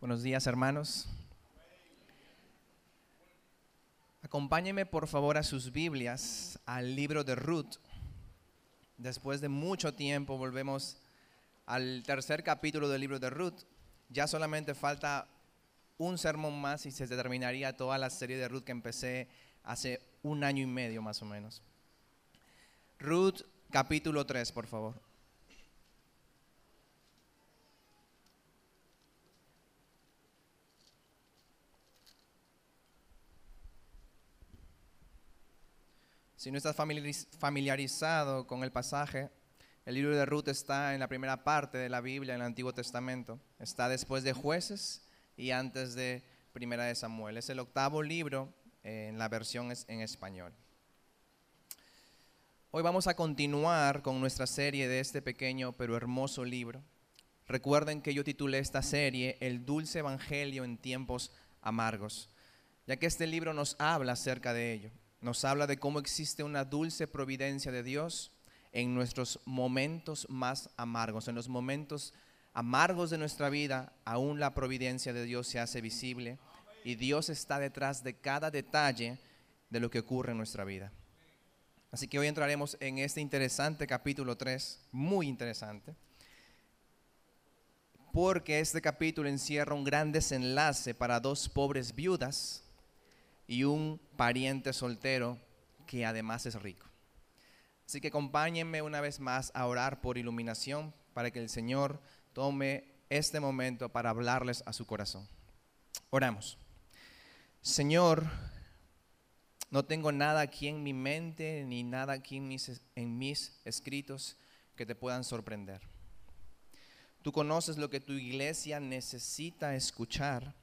Buenos días, hermanos. Acompáñenme por favor a sus Biblias al libro de Ruth. Después de mucho tiempo volvemos al tercer capítulo del libro de Ruth. Ya solamente falta un sermón más y se terminaría toda la serie de Ruth que empecé hace un año y medio más o menos. Ruth capítulo 3, por favor. Si no estás familiarizado con el pasaje, el libro de Ruth está en la primera parte de la Biblia, en el Antiguo Testamento. Está después de jueces y antes de Primera de Samuel. Es el octavo libro en la versión en español. Hoy vamos a continuar con nuestra serie de este pequeño pero hermoso libro. Recuerden que yo titulé esta serie El dulce evangelio en tiempos amargos, ya que este libro nos habla acerca de ello nos habla de cómo existe una dulce providencia de Dios en nuestros momentos más amargos, en los momentos amargos de nuestra vida, aún la providencia de Dios se hace visible y Dios está detrás de cada detalle de lo que ocurre en nuestra vida. Así que hoy entraremos en este interesante capítulo 3, muy interesante, porque este capítulo encierra un gran desenlace para dos pobres viudas y un pariente soltero que además es rico. Así que acompáñenme una vez más a orar por iluminación para que el Señor tome este momento para hablarles a su corazón. Oramos. Señor, no tengo nada aquí en mi mente ni nada aquí en mis, en mis escritos que te puedan sorprender. Tú conoces lo que tu iglesia necesita escuchar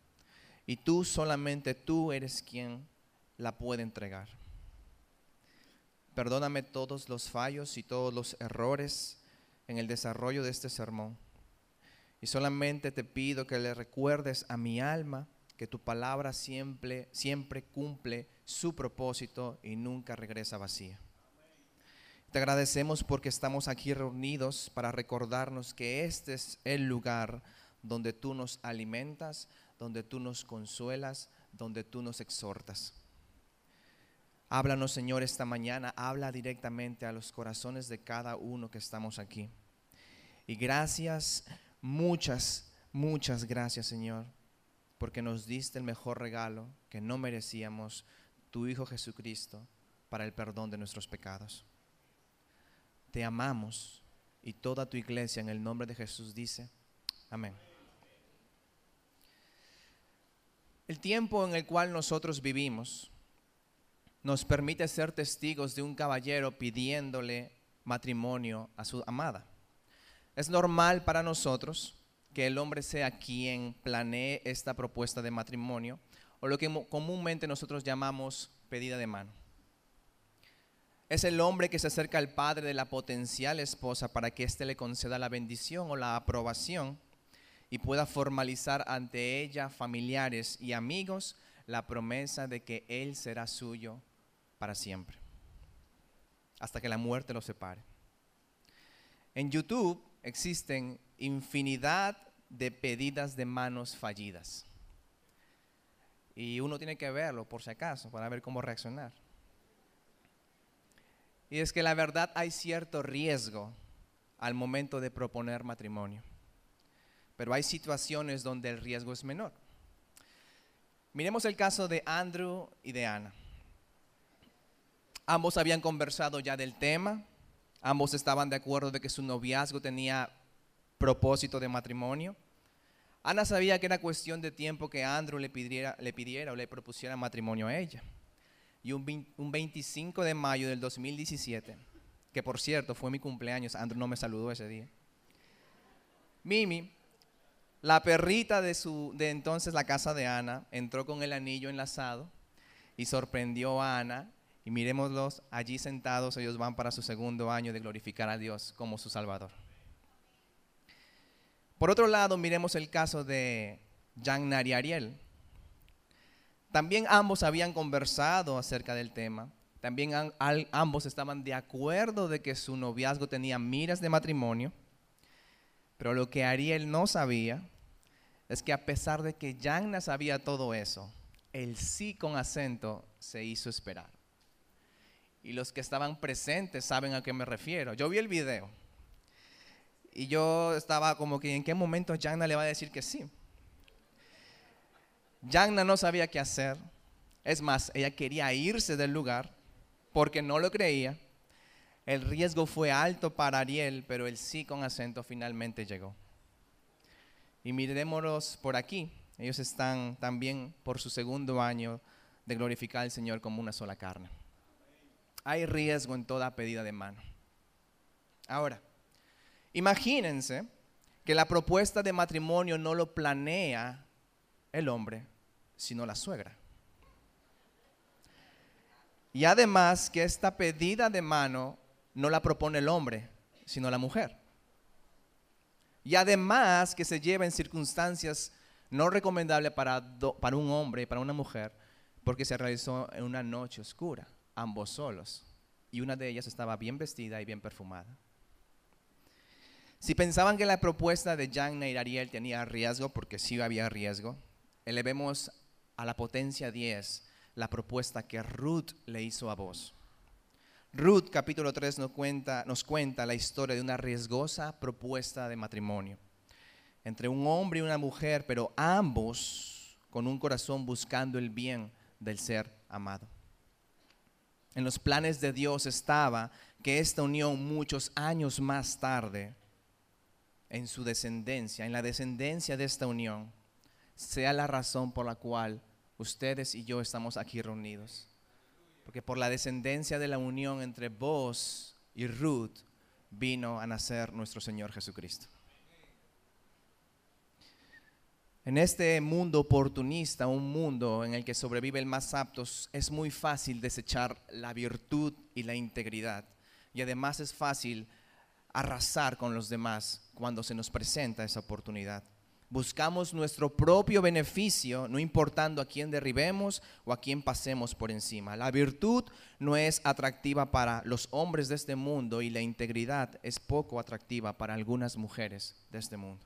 y tú solamente tú eres quien la puede entregar. Perdóname todos los fallos y todos los errores en el desarrollo de este sermón. Y solamente te pido que le recuerdes a mi alma que tu palabra siempre, siempre cumple su propósito y nunca regresa vacía. Te agradecemos porque estamos aquí reunidos para recordarnos que este es el lugar donde tú nos alimentas, donde tú nos consuelas, donde tú nos exhortas. Háblanos, Señor, esta mañana, habla directamente a los corazones de cada uno que estamos aquí. Y gracias, muchas, muchas gracias, Señor, porque nos diste el mejor regalo que no merecíamos, tu Hijo Jesucristo, para el perdón de nuestros pecados. Te amamos y toda tu iglesia en el nombre de Jesús dice, amén. El tiempo en el cual nosotros vivimos nos permite ser testigos de un caballero pidiéndole matrimonio a su amada. Es normal para nosotros que el hombre sea quien planee esta propuesta de matrimonio o lo que comúnmente nosotros llamamos pedida de mano. Es el hombre que se acerca al padre de la potencial esposa para que éste le conceda la bendición o la aprobación y pueda formalizar ante ella, familiares y amigos, la promesa de que Él será suyo para siempre, hasta que la muerte lo separe. En YouTube existen infinidad de pedidas de manos fallidas. Y uno tiene que verlo por si acaso, para ver cómo reaccionar. Y es que la verdad hay cierto riesgo al momento de proponer matrimonio pero hay situaciones donde el riesgo es menor. Miremos el caso de Andrew y de Ana. Ambos habían conversado ya del tema, ambos estaban de acuerdo de que su noviazgo tenía propósito de matrimonio. Ana sabía que era cuestión de tiempo que Andrew le pidiera, le pidiera o le propusiera matrimonio a ella. Y un, un 25 de mayo del 2017, que por cierto fue mi cumpleaños, Andrew no me saludó ese día. Mimi la perrita de, su, de entonces la casa de Ana entró con el anillo enlazado y sorprendió a Ana. Y miremoslos allí sentados, ellos van para su segundo año de glorificar a Dios como su Salvador. Por otro lado, miremos el caso de Jan y Ariel. También ambos habían conversado acerca del tema. También ambos estaban de acuerdo de que su noviazgo tenía miras de matrimonio. Pero lo que Ariel no sabía es que a pesar de que Yagna sabía todo eso, el sí con acento se hizo esperar. Y los que estaban presentes saben a qué me refiero. Yo vi el video y yo estaba como que en qué momento Yagna le va a decir que sí. Yagna no sabía qué hacer. Es más, ella quería irse del lugar porque no lo creía. El riesgo fue alto para Ariel, pero el sí con acento finalmente llegó. Y miremoslos por aquí. Ellos están también por su segundo año de glorificar al Señor como una sola carne. Hay riesgo en toda pedida de mano. Ahora, imagínense que la propuesta de matrimonio no lo planea el hombre, sino la suegra. Y además que esta pedida de mano no la propone el hombre, sino la mujer. Y además que se lleva en circunstancias no recomendables para, para un hombre y para una mujer, porque se realizó en una noche oscura, ambos solos. Y una de ellas estaba bien vestida y bien perfumada. Si pensaban que la propuesta de Jan y Ariel tenía riesgo, porque sí había riesgo, elevemos a la potencia 10 la propuesta que Ruth le hizo a vos. Ruth capítulo 3 nos cuenta, nos cuenta la historia de una riesgosa propuesta de matrimonio entre un hombre y una mujer, pero ambos con un corazón buscando el bien del ser amado. En los planes de Dios estaba que esta unión muchos años más tarde, en su descendencia, en la descendencia de esta unión, sea la razón por la cual ustedes y yo estamos aquí reunidos. Porque por la descendencia de la unión entre vos y Ruth vino a nacer nuestro Señor Jesucristo. En este mundo oportunista, un mundo en el que sobrevive el más apto, es muy fácil desechar la virtud y la integridad. Y además es fácil arrasar con los demás cuando se nos presenta esa oportunidad. Buscamos nuestro propio beneficio, no importando a quién derribemos o a quién pasemos por encima. La virtud no es atractiva para los hombres de este mundo y la integridad es poco atractiva para algunas mujeres de este mundo.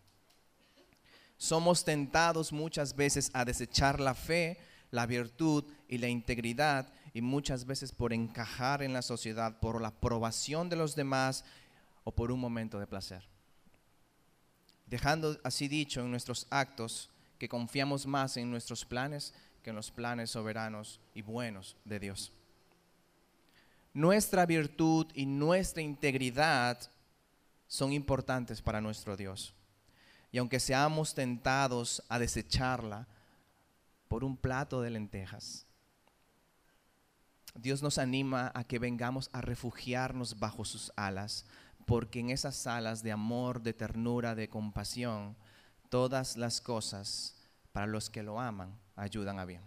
Somos tentados muchas veces a desechar la fe, la virtud y la integridad y muchas veces por encajar en la sociedad, por la aprobación de los demás o por un momento de placer dejando así dicho en nuestros actos que confiamos más en nuestros planes que en los planes soberanos y buenos de Dios. Nuestra virtud y nuestra integridad son importantes para nuestro Dios. Y aunque seamos tentados a desecharla por un plato de lentejas, Dios nos anima a que vengamos a refugiarnos bajo sus alas, porque en esas salas de amor, de ternura, de compasión, todas las cosas para los que lo aman ayudan a bien.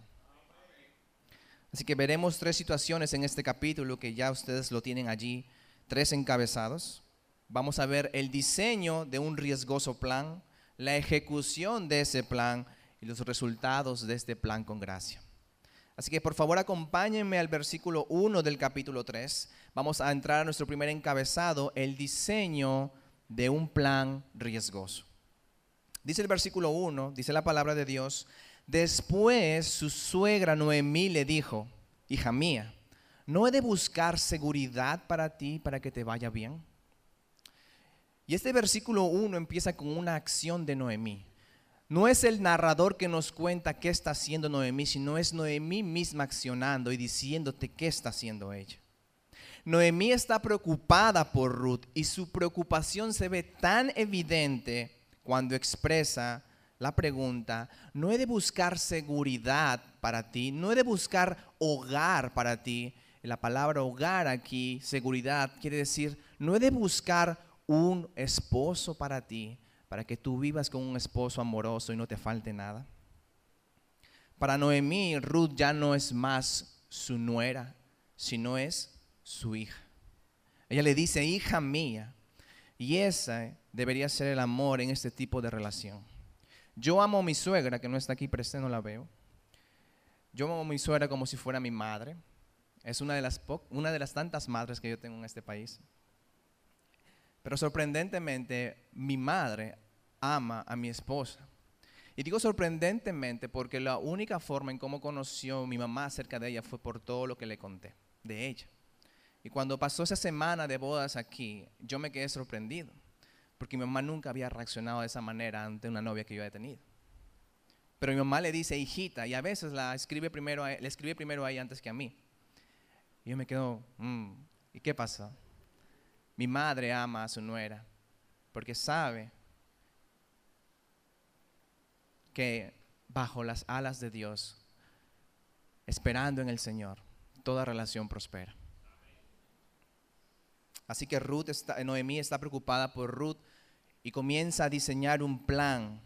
Así que veremos tres situaciones en este capítulo que ya ustedes lo tienen allí, tres encabezados. Vamos a ver el diseño de un riesgoso plan, la ejecución de ese plan y los resultados de este plan con gracia. Así que por favor acompáñenme al versículo 1 del capítulo 3 vamos a entrar a nuestro primer encabezado, el diseño de un plan riesgoso. Dice el versículo 1, dice la palabra de Dios, después su suegra Noemí le dijo, hija mía, ¿no he de buscar seguridad para ti para que te vaya bien? Y este versículo 1 empieza con una acción de Noemí. No es el narrador que nos cuenta qué está haciendo Noemí, sino es Noemí misma accionando y diciéndote qué está haciendo ella. Noemí está preocupada por Ruth y su preocupación se ve tan evidente cuando expresa la pregunta, no he de buscar seguridad para ti, no he de buscar hogar para ti. La palabra hogar aquí, seguridad, quiere decir, no he de buscar un esposo para ti, para que tú vivas con un esposo amoroso y no te falte nada. Para Noemí, Ruth ya no es más su nuera, sino es su hija. Ella le dice, hija mía. Y ese debería ser el amor en este tipo de relación. Yo amo a mi suegra, que no está aquí presente, no la veo. Yo amo a mi suegra como si fuera mi madre. Es una de las, una de las tantas madres que yo tengo en este país. Pero sorprendentemente, mi madre ama a mi esposa. Y digo sorprendentemente porque la única forma en cómo conoció mi mamá acerca de ella fue por todo lo que le conté de ella. Y cuando pasó esa semana de bodas aquí, yo me quedé sorprendido, porque mi mamá nunca había reaccionado de esa manera ante una novia que yo había tenido. Pero mi mamá le dice hijita y a veces la escribe primero le escribe primero a ella antes que a mí. Y yo me quedo, mm, ¿y qué pasa? Mi madre ama a su nuera porque sabe que bajo las alas de Dios, esperando en el Señor, toda relación prospera. Así que Ruth está, Noemí está preocupada por Ruth y comienza a diseñar un plan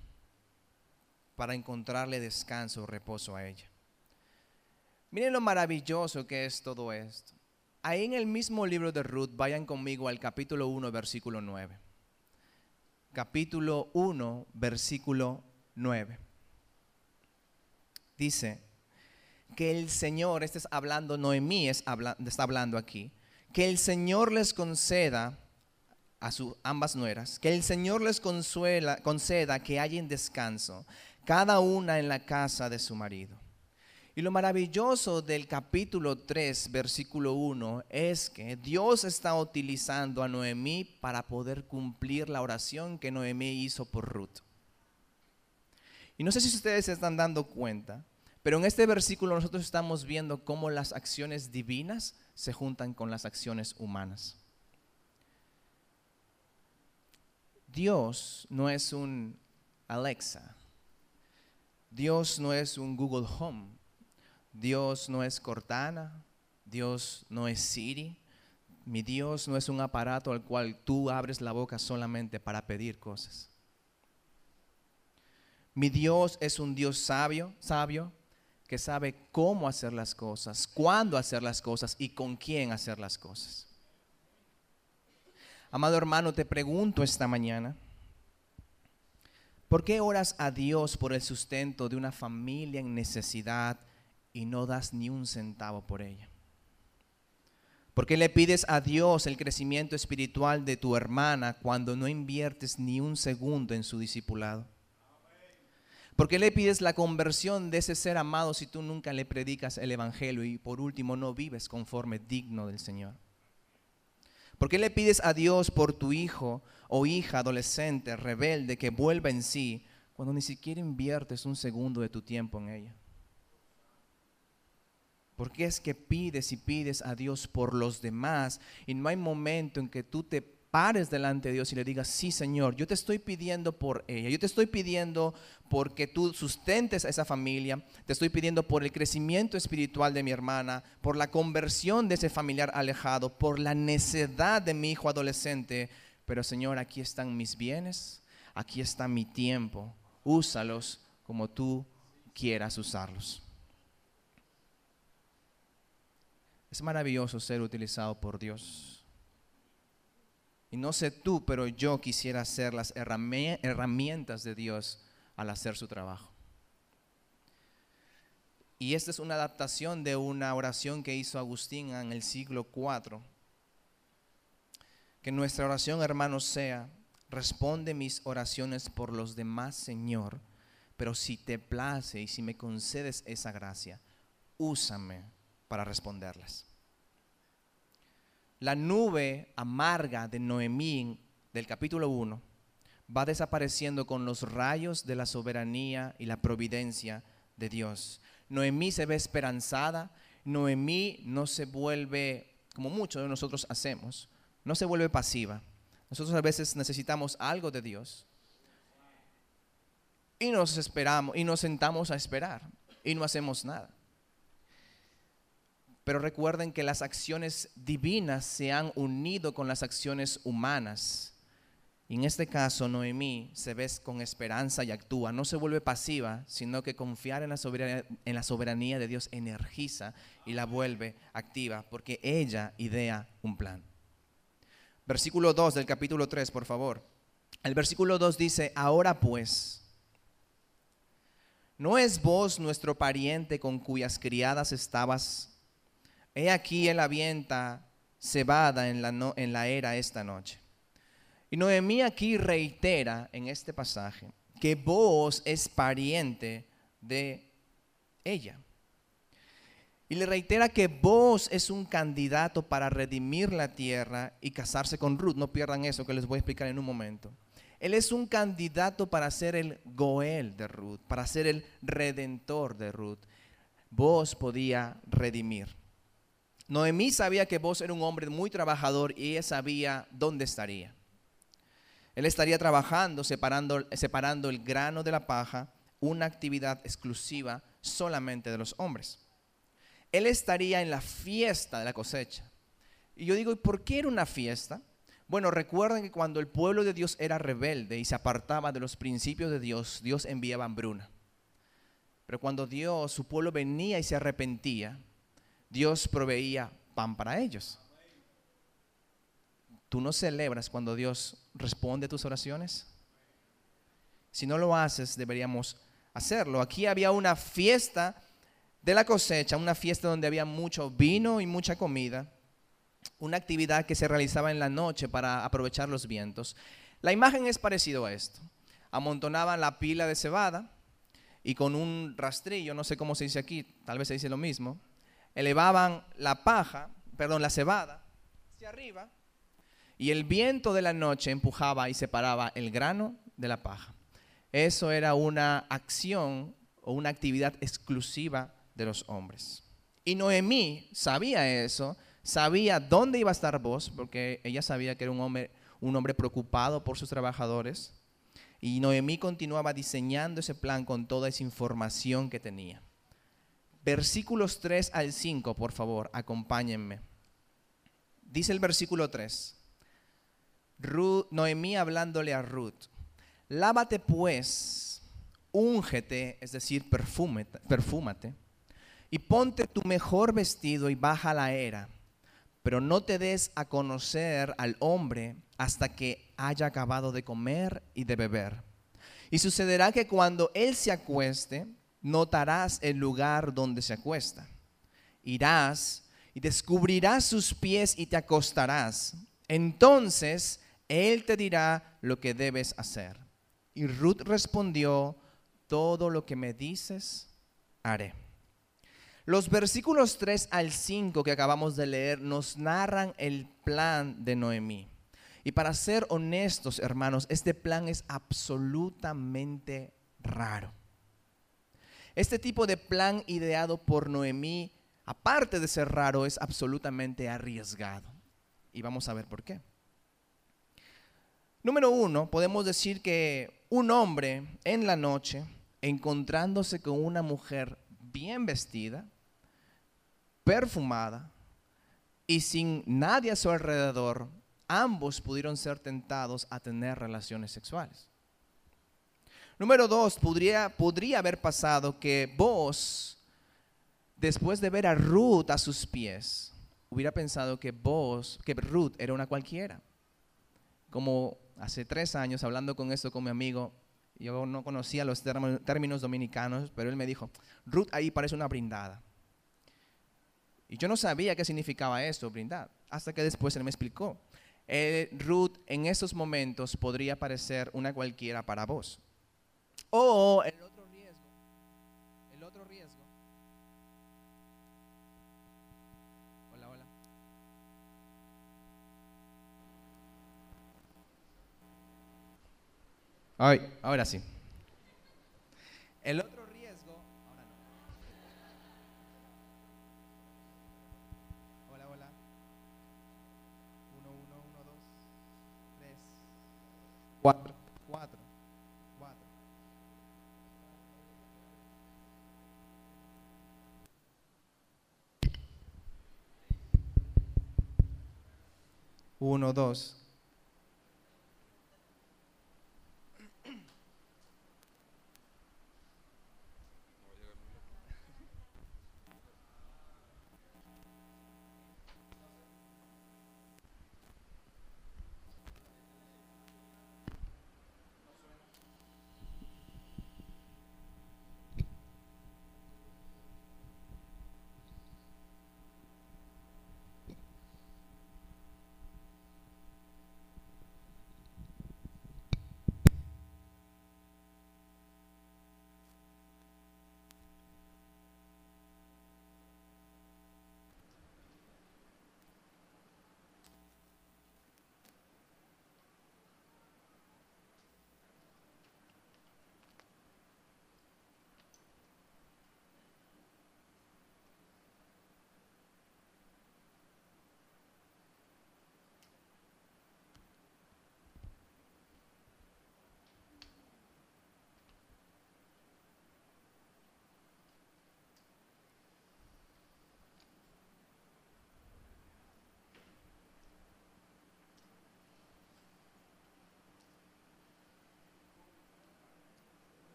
para encontrarle descanso, reposo a ella. Miren lo maravilloso que es todo esto. Ahí en el mismo libro de Ruth, vayan conmigo al capítulo 1, versículo 9. Capítulo 1, versículo 9. Dice que el Señor, este es hablando, Noemí está hablando aquí, que el Señor les conceda a ambas nueras, que el Señor les consuela, conceda que hayan descanso, cada una en la casa de su marido. Y lo maravilloso del capítulo 3, versículo 1, es que Dios está utilizando a Noemí para poder cumplir la oración que Noemí hizo por Ruth. Y no sé si ustedes se están dando cuenta, pero en este versículo nosotros estamos viendo cómo las acciones divinas se juntan con las acciones humanas. Dios no es un Alexa. Dios no es un Google Home. Dios no es Cortana. Dios no es Siri. Mi Dios no es un aparato al cual tú abres la boca solamente para pedir cosas. Mi Dios es un Dios sabio, sabio, que sabe cómo hacer las cosas, cuándo hacer las cosas y con quién hacer las cosas. Amado hermano, te pregunto esta mañana, ¿por qué oras a Dios por el sustento de una familia en necesidad y no das ni un centavo por ella? ¿Por qué le pides a Dios el crecimiento espiritual de tu hermana cuando no inviertes ni un segundo en su discipulado? ¿Por qué le pides la conversión de ese ser amado si tú nunca le predicas el Evangelio y por último no vives conforme digno del Señor? ¿Por qué le pides a Dios por tu hijo o hija adolescente, rebelde, que vuelva en sí, cuando ni siquiera inviertes un segundo de tu tiempo en ella? ¿Por qué es que pides y pides a Dios por los demás y no hay momento en que tú te pares delante de Dios y le digas, sí Señor, yo te estoy pidiendo por ella, yo te estoy pidiendo porque tú sustentes a esa familia, te estoy pidiendo por el crecimiento espiritual de mi hermana, por la conversión de ese familiar alejado, por la necedad de mi hijo adolescente, pero Señor, aquí están mis bienes, aquí está mi tiempo, úsalos como tú quieras usarlos. Es maravilloso ser utilizado por Dios. Y no sé tú, pero yo quisiera ser las herramientas de Dios al hacer su trabajo. Y esta es una adaptación de una oración que hizo Agustín en el siglo IV. Que nuestra oración, hermanos, sea, responde mis oraciones por los demás, Señor, pero si te place y si me concedes esa gracia, úsame para responderlas la nube amarga de Noemí del capítulo 1 va desapareciendo con los rayos de la soberanía y la providencia de Dios. Noemí se ve esperanzada, Noemí no se vuelve, como muchos de nosotros hacemos, no se vuelve pasiva. Nosotros a veces necesitamos algo de Dios y nos esperamos y nos sentamos a esperar y no hacemos nada. Pero recuerden que las acciones divinas se han unido con las acciones humanas. Y en este caso, Noemí se ve con esperanza y actúa. No se vuelve pasiva, sino que confiar en la, soberanía, de Dios energiza y la vuelve activa, porque ella idea un plan. Versículo 2 del capítulo 3, por favor. El versículo 2 dice, ahora pues, ¿no es vos nuestro pariente con cuyas criadas estabas He aquí él avienta cebada en la, en la era esta noche. Y Noemí aquí reitera en este pasaje que vos es pariente de ella. Y le reitera que vos es un candidato para redimir la tierra y casarse con Ruth. No pierdan eso que les voy a explicar en un momento. Él es un candidato para ser el Goel de Ruth, para ser el redentor de Ruth. Vos podía redimir. Noemí sabía que vos era un hombre muy trabajador y ella sabía dónde estaría. Él estaría trabajando, separando, separando el grano de la paja, una actividad exclusiva solamente de los hombres. Él estaría en la fiesta de la cosecha. Y yo digo, ¿y por qué era una fiesta? Bueno, recuerden que cuando el pueblo de Dios era rebelde y se apartaba de los principios de Dios, Dios enviaba hambruna. Pero cuando Dios, su pueblo venía y se arrepentía, Dios proveía pan para ellos. ¿Tú no celebras cuando Dios responde a tus oraciones? Si no lo haces, deberíamos hacerlo. Aquí había una fiesta de la cosecha, una fiesta donde había mucho vino y mucha comida, una actividad que se realizaba en la noche para aprovechar los vientos. La imagen es parecido a esto. Amontonaban la pila de cebada y con un rastrillo, no sé cómo se dice aquí, tal vez se dice lo mismo, elevaban la paja, perdón, la cebada hacia arriba y el viento de la noche empujaba y separaba el grano de la paja. Eso era una acción o una actividad exclusiva de los hombres. Y Noemí sabía eso, sabía dónde iba a estar vos, porque ella sabía que era un hombre, un hombre preocupado por sus trabajadores. Y Noemí continuaba diseñando ese plan con toda esa información que tenía. Versículos 3 al 5, por favor, acompáñenme. Dice el versículo 3. Noemí hablándole a Ruth. Lávate pues, úngete, es decir, perfúmate y ponte tu mejor vestido y baja la era, pero no te des a conocer al hombre hasta que haya acabado de comer y de beber. Y sucederá que cuando él se acueste, notarás el lugar donde se acuesta. Irás y descubrirás sus pies y te acostarás. Entonces él te dirá lo que debes hacer. Y Ruth respondió, todo lo que me dices, haré. Los versículos 3 al 5 que acabamos de leer nos narran el plan de Noemí. Y para ser honestos, hermanos, este plan es absolutamente raro. Este tipo de plan ideado por Noemí, aparte de ser raro, es absolutamente arriesgado. Y vamos a ver por qué. Número uno, podemos decir que un hombre en la noche, encontrándose con una mujer bien vestida, perfumada y sin nadie a su alrededor, ambos pudieron ser tentados a tener relaciones sexuales. Número dos, podría, podría haber pasado que vos, después de ver a Ruth a sus pies, hubiera pensado que vos, que Ruth era una cualquiera. Como hace tres años, hablando con esto con mi amigo, yo no conocía los términos dominicanos, pero él me dijo, Ruth ahí parece una brindada. Y yo no sabía qué significaba esto, brindar, hasta que después él me explicó. Eh, Ruth en esos momentos podría parecer una cualquiera para vos. O el otro riesgo, el otro riesgo. Hola, hola. Ay, ahora sí. El otro Cuatro. Cuatro. 1, 2.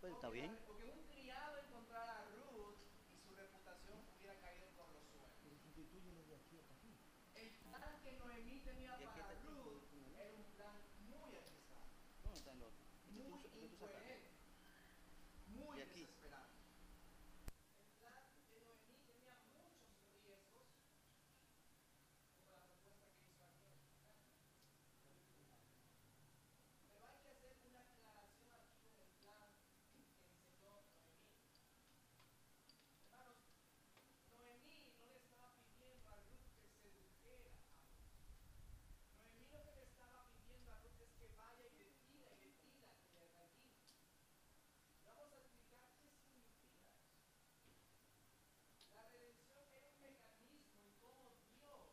Pues está bien. Porque un criado encontrara a Ruth y su reputación hubiera caído por los suelos. El plan que Noemí tenía para Ruth era un plan muy arriesgado, ¿Dónde está el otro? Este muy este incoherente, muy aquí. desesperado. El plan de Noemí tenía muchos riesgos, como la propuesta que hizo aquí. Pero hay que hacer una aclaración aquí con el plan que enseñó Noemí. Hermanos, Noemí no le estaba pidiendo a Ruth que sedujera a Ruth. Noemí lo que le estaba pidiendo a Ruth es que vaya y le pida y le pida que le redime. Y Vamos a explicar qué significa eso. La redención era un mecanismo en cómo Dios,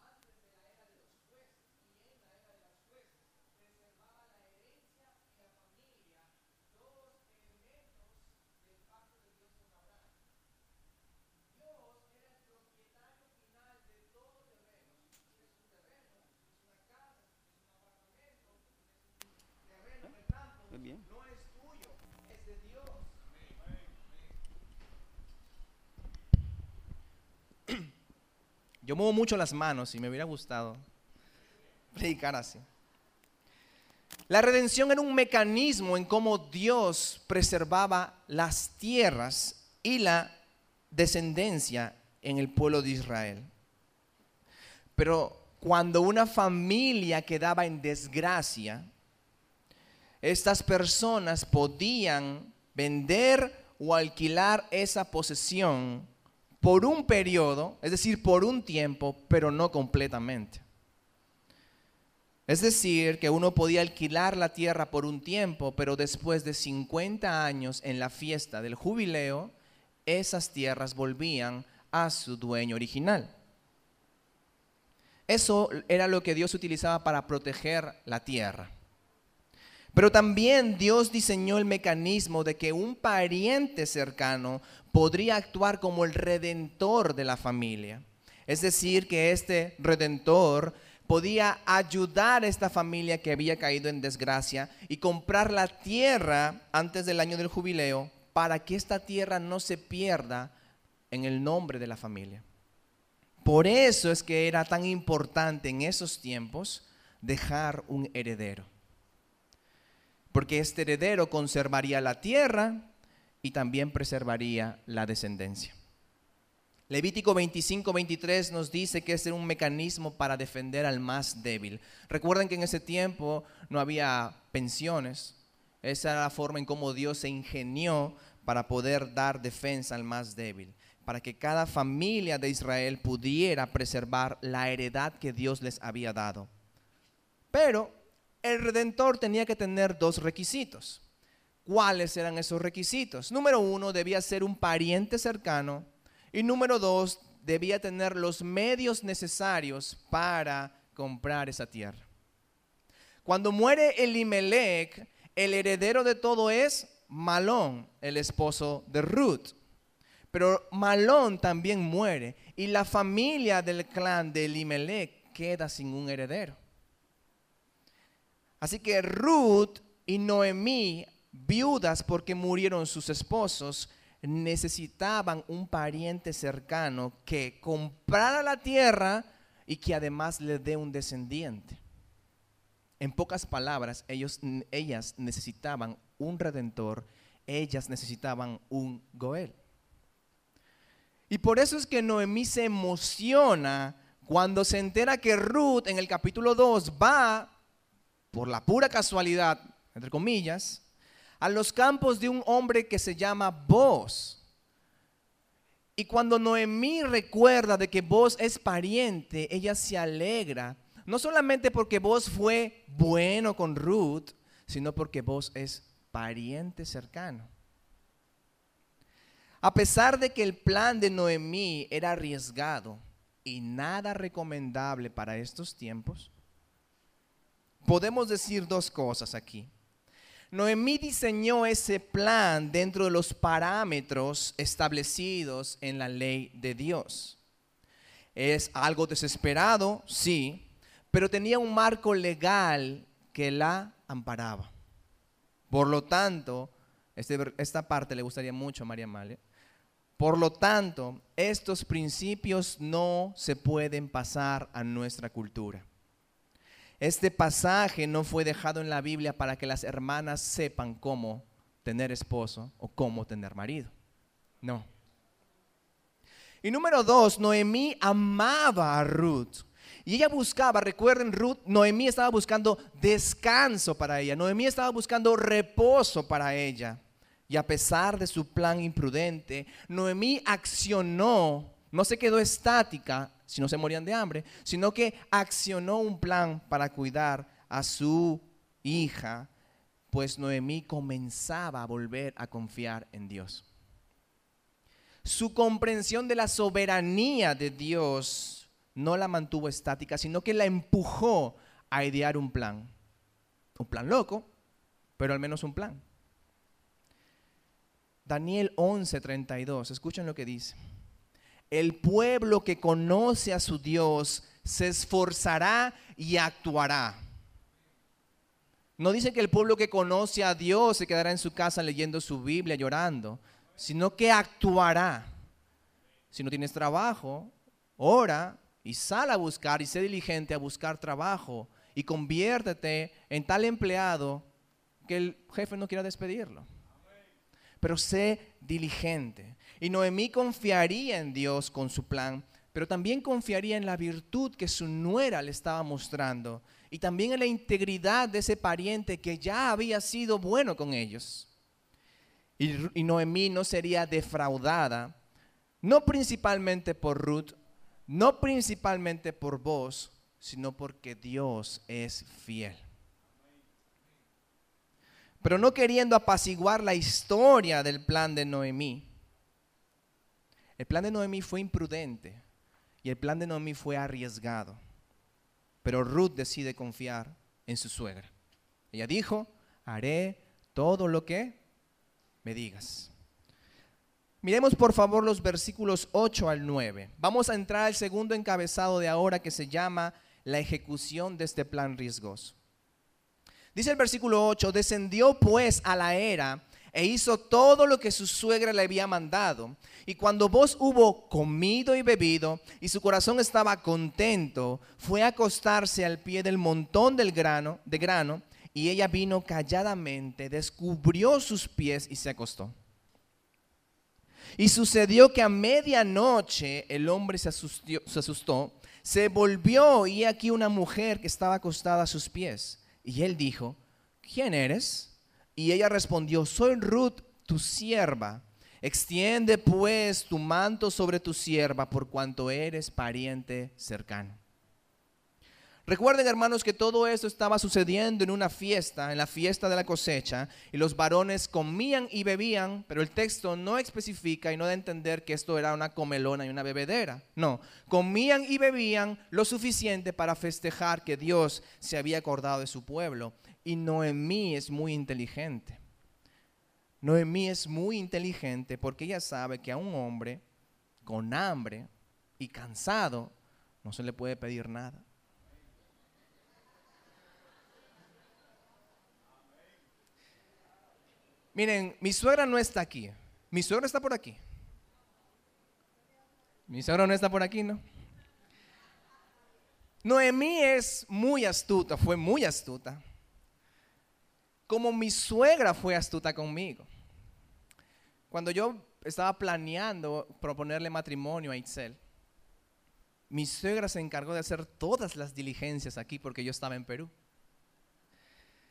antes de la era de los jueces y en la era de los jueces, preservaba la herencia y la familia, dos elementos del pacto de Dios con Abraham. Dios era el propietario final de todo terreno. Si tienes un terreno, si tienes una casa, si tienes un apartamento, si tienes un terreno en el campo, Muy no es tuyo, es de Dios. Yo muevo mucho las manos y me hubiera gustado predicar así. La redención era un mecanismo en cómo Dios preservaba las tierras y la descendencia en el pueblo de Israel. Pero cuando una familia quedaba en desgracia, estas personas podían vender o alquilar esa posesión por un periodo, es decir, por un tiempo, pero no completamente. Es decir, que uno podía alquilar la tierra por un tiempo, pero después de 50 años en la fiesta del jubileo, esas tierras volvían a su dueño original. Eso era lo que Dios utilizaba para proteger la tierra. Pero también Dios diseñó el mecanismo de que un pariente cercano podría actuar como el redentor de la familia. Es decir, que este redentor podía ayudar a esta familia que había caído en desgracia y comprar la tierra antes del año del jubileo para que esta tierra no se pierda en el nombre de la familia. Por eso es que era tan importante en esos tiempos dejar un heredero. Porque este heredero conservaría la tierra y también preservaría la descendencia. Levítico 25, 23 nos dice que es un mecanismo para defender al más débil. Recuerden que en ese tiempo no había pensiones. Esa era la forma en cómo Dios se ingenió para poder dar defensa al más débil. Para que cada familia de Israel pudiera preservar la heredad que Dios les había dado. Pero el redentor tenía que tener dos requisitos. ¿Cuáles eran esos requisitos? Número uno, debía ser un pariente cercano. Y número dos, debía tener los medios necesarios para comprar esa tierra. Cuando muere Elimelech, el heredero de todo es Malón, el esposo de Ruth. Pero Malón también muere y la familia del clan de Elimelech queda sin un heredero. Así que Ruth y Noemí, viudas porque murieron sus esposos, necesitaban un pariente cercano que comprara la tierra y que además le dé un descendiente. En pocas palabras, ellos, ellas necesitaban un redentor, ellas necesitaban un Goel. Y por eso es que Noemí se emociona cuando se entera que Ruth en el capítulo 2 va, por la pura casualidad, entre comillas, a los campos de un hombre que se llama Boz. Y cuando Noemí recuerda de que Boz es pariente, ella se alegra, no solamente porque Boz fue bueno con Ruth, sino porque Boz es pariente cercano. A pesar de que el plan de Noemí era arriesgado y nada recomendable para estos tiempos, podemos decir dos cosas aquí. Noemí diseñó ese plan dentro de los parámetros establecidos en la ley de Dios. Es algo desesperado, sí, pero tenía un marco legal que la amparaba. Por lo tanto, este esta parte le gustaría mucho a María Amalia. Por lo tanto, estos principios no se pueden pasar a nuestra cultura. Este pasaje no fue dejado en la Biblia para que las hermanas sepan cómo tener esposo o cómo tener marido. No. Y número dos, Noemí amaba a Ruth. Y ella buscaba, recuerden, Ruth, Noemí estaba buscando descanso para ella. Noemí estaba buscando reposo para ella. Y a pesar de su plan imprudente, Noemí accionó, no se quedó estática, si no se morían de hambre, sino que accionó un plan para cuidar a su hija, pues Noemí comenzaba a volver a confiar en Dios. Su comprensión de la soberanía de Dios no la mantuvo estática, sino que la empujó a idear un plan. Un plan loco, pero al menos un plan. Daniel 11:32, escuchen lo que dice. El pueblo que conoce a su Dios se esforzará y actuará. No dice que el pueblo que conoce a Dios se quedará en su casa leyendo su Biblia, llorando, sino que actuará. Si no tienes trabajo, ora y sal a buscar y sé diligente a buscar trabajo y conviértete en tal empleado que el jefe no quiera despedirlo. Pero sé diligente. Y Noemí confiaría en Dios con su plan, pero también confiaría en la virtud que su nuera le estaba mostrando y también en la integridad de ese pariente que ya había sido bueno con ellos. Y, Noemí no sería defraudada, no principalmente por Ruth, no principalmente por vos, sino porque Dios es fiel. Pero no queriendo apaciguar la historia del plan de Noemí, el plan de Noemí fue imprudente y el plan de Noemí fue arriesgado. Pero Ruth decide confiar en su suegra. Ella dijo, haré todo lo que me digas. Miremos por favor los versículos 8 al 9. Vamos a entrar al segundo encabezado de ahora que se llama la ejecución de este plan riesgoso. Dice el versículo 8, descendió pues a la era e hizo todo lo que su suegra le había mandado. Y cuando vos hubo comido y bebido y su corazón estaba contento, fue a acostarse al pie del montón del grano, de grano, y ella vino calladamente, descubrió sus pies y se acostó. Y sucedió que a medianoche el hombre se se asustó, se volvió y aquí una mujer que estaba acostada a sus pies. Y él dijo, ¿quién eres? Y ella respondió, soy Ruth, tu sierva. Extiende pues tu manto sobre tu sierva por cuanto eres pariente cercano. Recuerden hermanos que todo esto estaba sucediendo en una fiesta, en la fiesta de la cosecha, y los varones comían y bebían, pero el texto no especifica y no da a entender que esto era una comelona y una bebedera. No, comían y bebían lo suficiente para festejar que Dios se había acordado de su pueblo. Y Noemí es muy inteligente. Noemí es muy inteligente porque ella sabe que a un hombre con hambre y cansado no se le puede pedir nada. Miren, mi suegra no está aquí. Mi suegra está por aquí. Mi suegra no está por aquí, ¿no? Noemí es muy astuta, fue muy astuta como mi suegra fue astuta conmigo. Cuando yo estaba planeando proponerle matrimonio a Itzel, mi suegra se encargó de hacer todas las diligencias aquí porque yo estaba en Perú.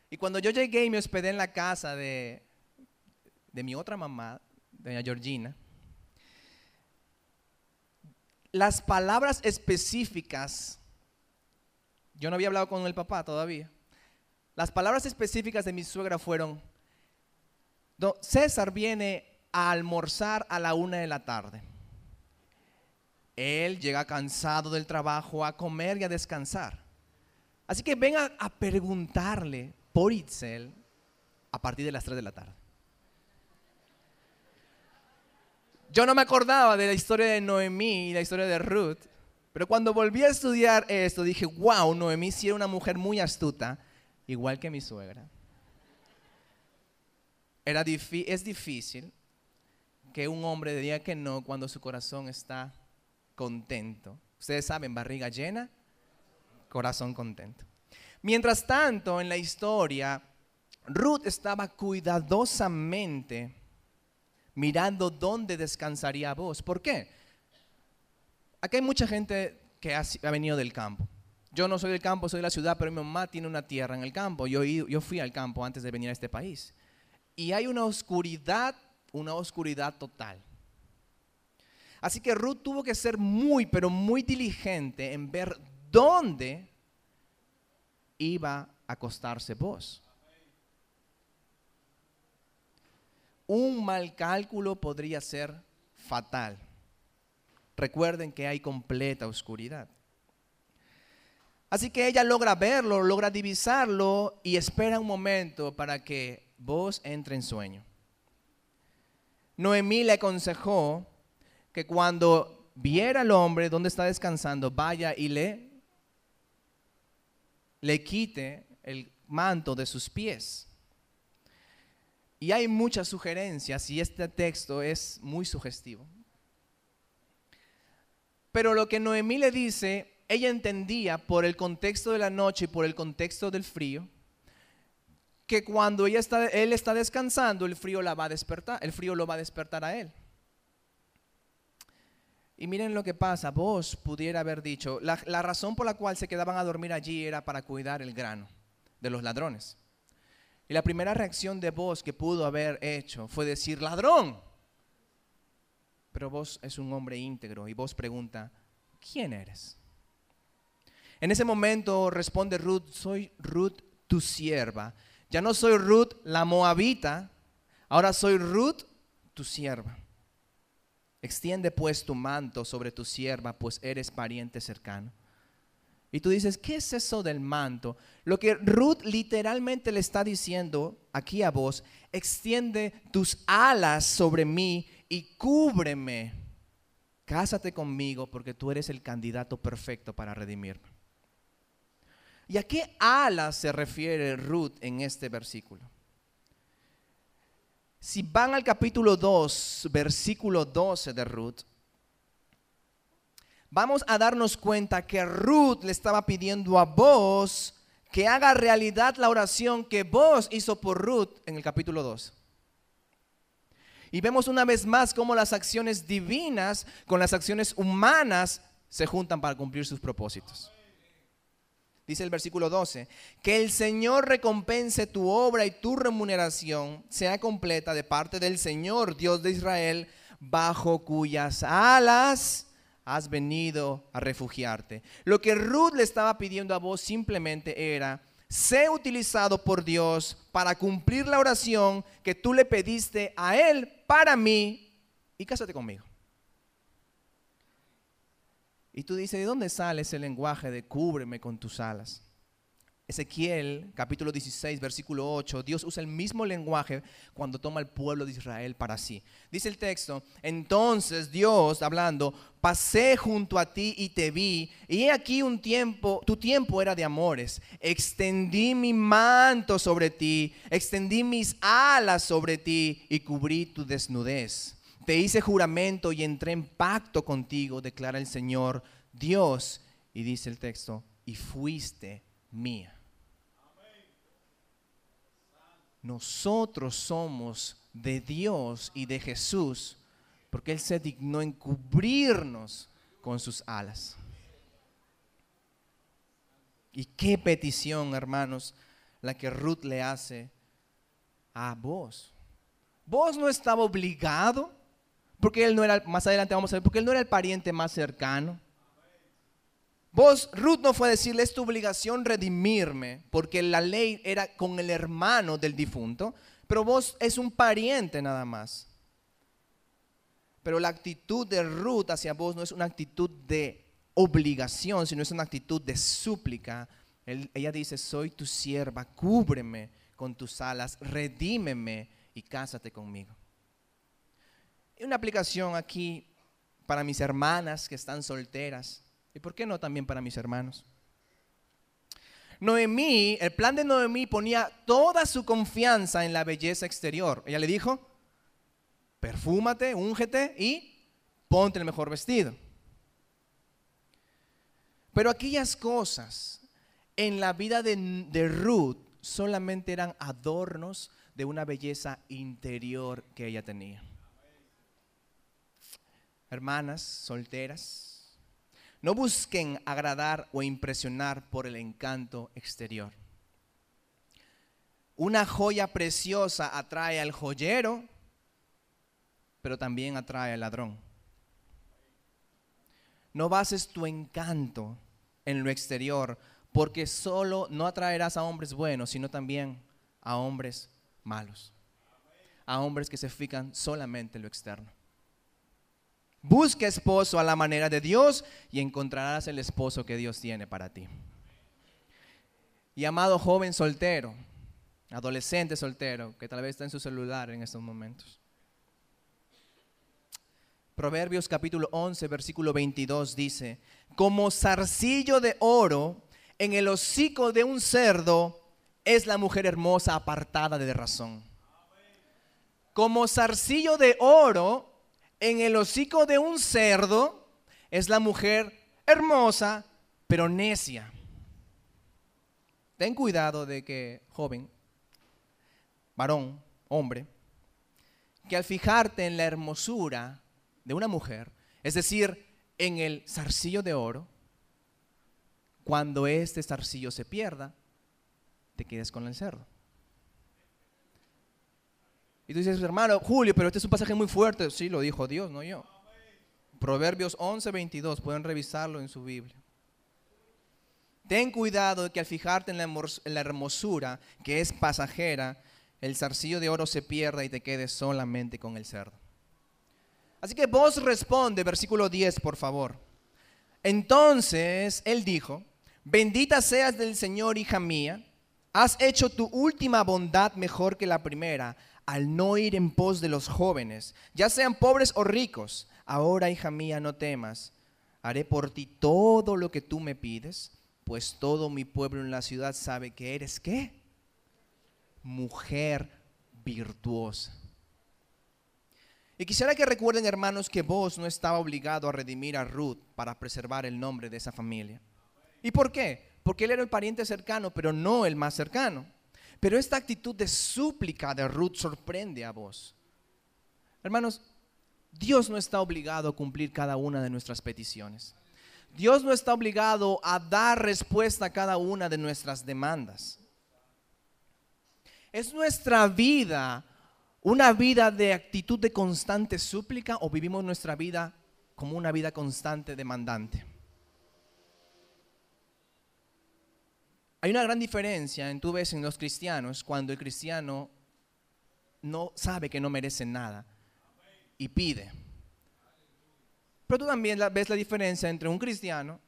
Y cuando yo llegué y me hospedé en la casa de, de mi otra mamá, doña Georgina, las palabras específicas, yo no había hablado con el papá todavía, las palabras específicas de mi suegra fueron, César viene a almorzar a la una de la tarde. Él llega cansado del trabajo a comer y a descansar. Así que ven a, preguntarle por Itzel a partir de las tres de la tarde. Yo no me acordaba de la historia de Noemí y la historia de Ruth, Pero cuando volví a estudiar esto, dije, wow, Noemí sí era una mujer muy astuta, igual que mi suegra. Era es difícil que un hombre diga que no cuando su corazón está contento. Ustedes saben, barriga llena, corazón contento. Mientras tanto, en la historia, Ruth estaba cuidadosamente mirando dónde descansaría vos. ¿Por qué? Aquí hay mucha gente que ha, venido del campo. Yo no soy del campo, soy de la ciudad, pero mi mamá tiene una tierra en el campo. Yo, yo fui al campo antes de venir a este país. Y hay una oscuridad, una oscuridad total. Así que Ruth tuvo que ser muy, pero muy diligente en ver dónde iba a acostarse vos. Un mal cálculo podría ser fatal. Recuerden que hay completa oscuridad. Así que ella logra verlo, logra divisarlo y espera un momento para que vos entre en sueño. Noemí le aconsejó que cuando viera al hombre donde está descansando, vaya y le, le quite el manto de sus pies. Y hay muchas sugerencias y este texto es muy sugestivo. Pero lo que Noemí le dice, ella entendía por el contexto de la noche y por el contexto del frío, que cuando él está descansando, el frío la va a despertar, el frío lo va a despertar a él. Y miren lo que pasa, vos pudiera haber dicho, la razón por la cual se quedaban a dormir allí era para cuidar el grano de los ladrones. Y la primera reacción de vos que pudo haber hecho fue decir, ladrón. Pero vos es un hombre íntegro y vos pregunta, ¿quién eres? En ese momento responde Ruth, soy Ruth tu sierva. Ya no soy Ruth la moabita, ahora soy Ruth tu sierva. Extiende pues tu manto sobre tu sierva, pues eres pariente cercano. Y tú dices, ¿qué es eso del manto? Lo que Ruth literalmente le está diciendo aquí a vos, extiende tus alas sobre mí y cúbreme. Cásate conmigo porque tú eres el candidato perfecto para redimirme. ¿Y a qué alas se refiere Ruth en este versículo? Si van al capítulo 2, versículo 12 de Ruth, vamos a darnos cuenta que Ruth le estaba pidiendo a vos que haga realidad la oración que vos hizo por Ruth en el capítulo 2. Y vemos una vez más cómo las acciones divinas con las acciones humanas se juntan para cumplir sus propósitos. Dice el versículo 12, que el Señor recompense tu obra y tu remuneración sea completa de parte del Señor, Dios de Israel, bajo cuyas alas has venido a refugiarte. Lo que Ruth le estaba pidiendo a vos simplemente era, sé utilizado por Dios para cumplir la oración que tú le pediste a Él para mí y cásate conmigo. Y tú dices, ¿de dónde sale ese lenguaje de cúbreme con tus alas? Ezequiel, capítulo 16, versículo 8, Dios usa el mismo lenguaje cuando toma el pueblo de Israel para sí. Dice el texto, entonces Dios, hablando, pasé junto a ti y te vi, y he aquí un tiempo, tu tiempo era de amores. Extendí mi manto sobre ti, extendí mis alas sobre ti y cubrí tu desnudez. Te hice juramento y entré en pacto contigo, declara el Señor Dios. Y dice el texto, y fuiste mía. Nosotros somos de Dios y de Jesús porque Él se dignó en cubrirnos con sus alas. Y qué petición, hermanos, la que Ruth le hace a vos. Vos no estaba obligado, porque él no era, más adelante vamos a ver, porque él no era el pariente más cercano. Vos, Ruth no fue a decirle, es tu obligación redimirme, porque la ley era con el hermano del difunto, pero vos es un pariente nada más. Pero la actitud de Ruth hacia vos no es una actitud de obligación, sino es una actitud de súplica. Ella dice, soy tu sierva, cúbreme con tus alas, redímeme y cásate conmigo. Y una aplicación aquí para mis hermanas que están solteras. ¿Y por qué no también para mis hermanos? Noemí, el plan de Noemí ponía toda su confianza en la belleza exterior. Ella le dijo, perfúmate, úngete y ponte el mejor vestido. Pero aquellas cosas en la vida de, de Ruth solamente eran adornos de una belleza interior que ella tenía. Hermanas solteras, no busquen agradar o impresionar por el encanto exterior. Una joya preciosa atrae al joyero, pero también atrae al ladrón. No bases tu encanto en lo exterior, porque solo no atraerás a hombres buenos, sino también a hombres malos. A hombres que se fijan solamente en lo externo. Busca esposo a la manera de Dios y encontrarás el esposo que Dios tiene para ti. Y amado joven soltero, adolescente soltero, que tal vez está en su celular en estos momentos. Proverbios capítulo 11, versículo 22 dice, como zarcillo de oro en el hocico de un cerdo es la mujer hermosa apartada de razón. Como zarcillo de oro en el hocico de un cerdo es la mujer hermosa, pero necia. Ten cuidado de que, joven, varón, hombre, que al fijarte en la hermosura de una mujer, es decir, en el zarcillo de oro, cuando este zarcillo se pierda, te quedes con el cerdo. Y tú dices, hermano, Julio, pero este es un pasaje muy fuerte. Sí, lo dijo Dios, no yo. Proverbios 11, 22, pueden revisarlo en su Biblia. Ten cuidado de que al fijarte en la hermosura, que es pasajera, el zarcillo de oro se pierda y te quedes solamente con el cerdo. Así que vos responde, versículo 10, por favor. Entonces él dijo, bendita seas del Señor, hija mía, has hecho tu última bondad mejor que la primera, al no ir en pos de los jóvenes, ya sean pobres o ricos. Ahora, hija mía, no temas, haré por ti todo lo que tú me pides, pues todo mi pueblo en la ciudad sabe que eres qué? Mujer virtuosa. Y quisiera que recuerden, hermanos, que vos no estaba obligado a redimir a Ruth para preservar el nombre de esa familia. ¿Y por qué? Porque él era el pariente cercano, pero no el más cercano. Pero esta actitud de súplica de Ruth sorprende a vos. Hermanos, Dios no está obligado a cumplir cada una de nuestras peticiones. Dios no está obligado a dar respuesta a cada una de nuestras demandas. Es nuestra vida una vida de actitud de constante súplica o vivimos nuestra vida como una vida constante demandante. Hay una gran diferencia en tú ves en los cristianos cuando el cristiano no sabe que no merece nada y pide. Pero tú también ves la diferencia entre un cristiano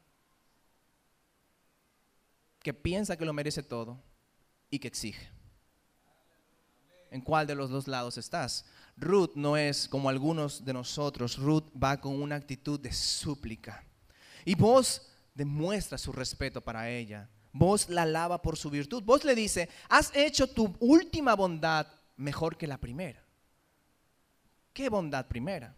que piensa que lo merece todo y que exige en cuál de los dos lados estás. Ruth no es como algunos de nosotros, Ruth va con una actitud de súplica. Y vos demuestra su respeto para ella. Vos la alaba por su virtud. Vos le dice, has hecho tu última bondad mejor que la primera. ¿Qué bondad primera?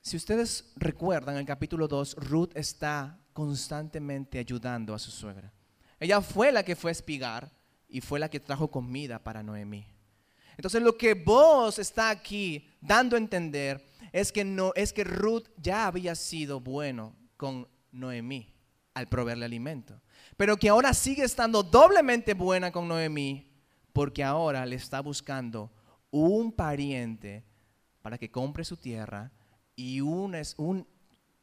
Si ustedes recuerdan, en el capítulo 2, Ruth está constantemente ayudando a su suegra. Ella fue la que fue a espigar y fue la que trajo comida para Noemí. Entonces lo que vos está aquí dando a entender es que no es que Ruth ya había sido bueno con Noemí al proveerle alimento, pero que ahora sigue estando doblemente buena con Noemí porque ahora le está buscando un pariente para que compre su tierra y un, un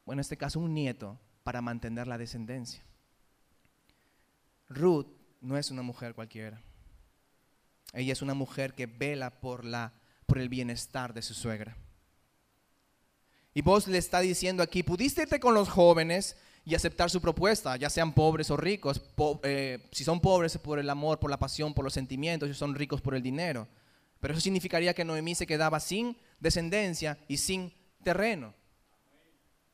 bueno, en este caso un nieto para mantener la descendencia. Ruth no es una mujer cualquiera. Ella es una mujer que vela por, la, por el bienestar de su suegra. Y vos le está diciendo aquí, pudiste irte con los jóvenes y aceptar su propuesta, ya sean pobres o ricos. Eh, si son pobres por el amor, por la pasión, por los sentimientos, si son ricos por el dinero. Pero eso significaría que Noemí se quedaba sin descendencia y sin terreno.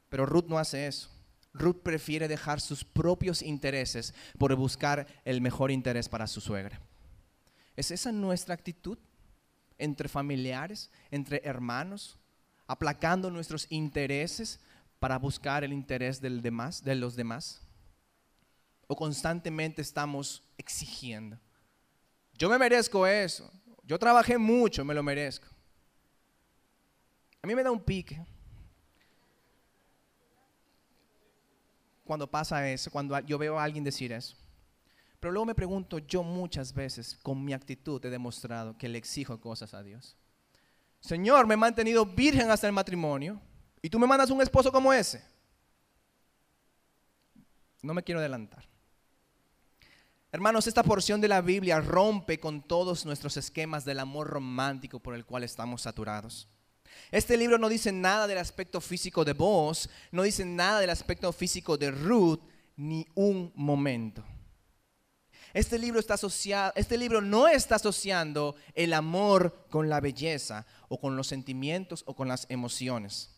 Pero Ruth no hace eso. Ruth prefiere dejar sus propios intereses por buscar el mejor interés para su suegra. ¿Es esa nuestra actitud entre familiares, entre hermanos, aplacando nuestros intereses para buscar el interés del demás, de los demás? ¿O constantemente estamos exigiendo? Yo me merezco eso. Yo trabajé mucho, me lo merezco. A mí me da un pique cuando pasa eso, cuando yo veo a alguien decir eso. Pero luego me pregunto, yo muchas veces con mi actitud he demostrado que le exijo cosas a Dios. Señor, me he mantenido virgen hasta el matrimonio y tú me mandas un esposo como ese. No me quiero adelantar. Hermanos, esta porción de la Biblia rompe con todos nuestros esquemas del amor romántico por el cual estamos saturados. Este libro no dice nada del aspecto físico de vos, no dice nada del aspecto físico de Ruth, ni un momento. Este libro, está asociado, este libro no está asociando el amor con la belleza o con los sentimientos o con las emociones,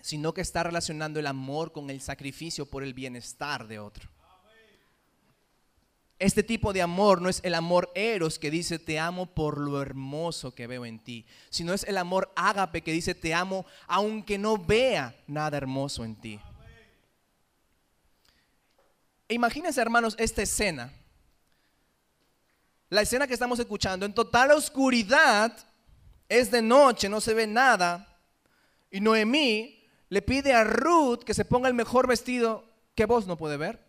sino que está relacionando el amor con el sacrificio por el bienestar de otro. Este tipo de amor no es el amor eros que dice te amo por lo hermoso que veo en ti, sino es el amor ágape que dice te amo aunque no vea nada hermoso en ti. Imagínense hermanos esta escena. La escena que estamos escuchando, en total oscuridad, es de noche, no se ve nada. Y Noemí le pide a Ruth que se ponga el mejor vestido que vos no puede ver.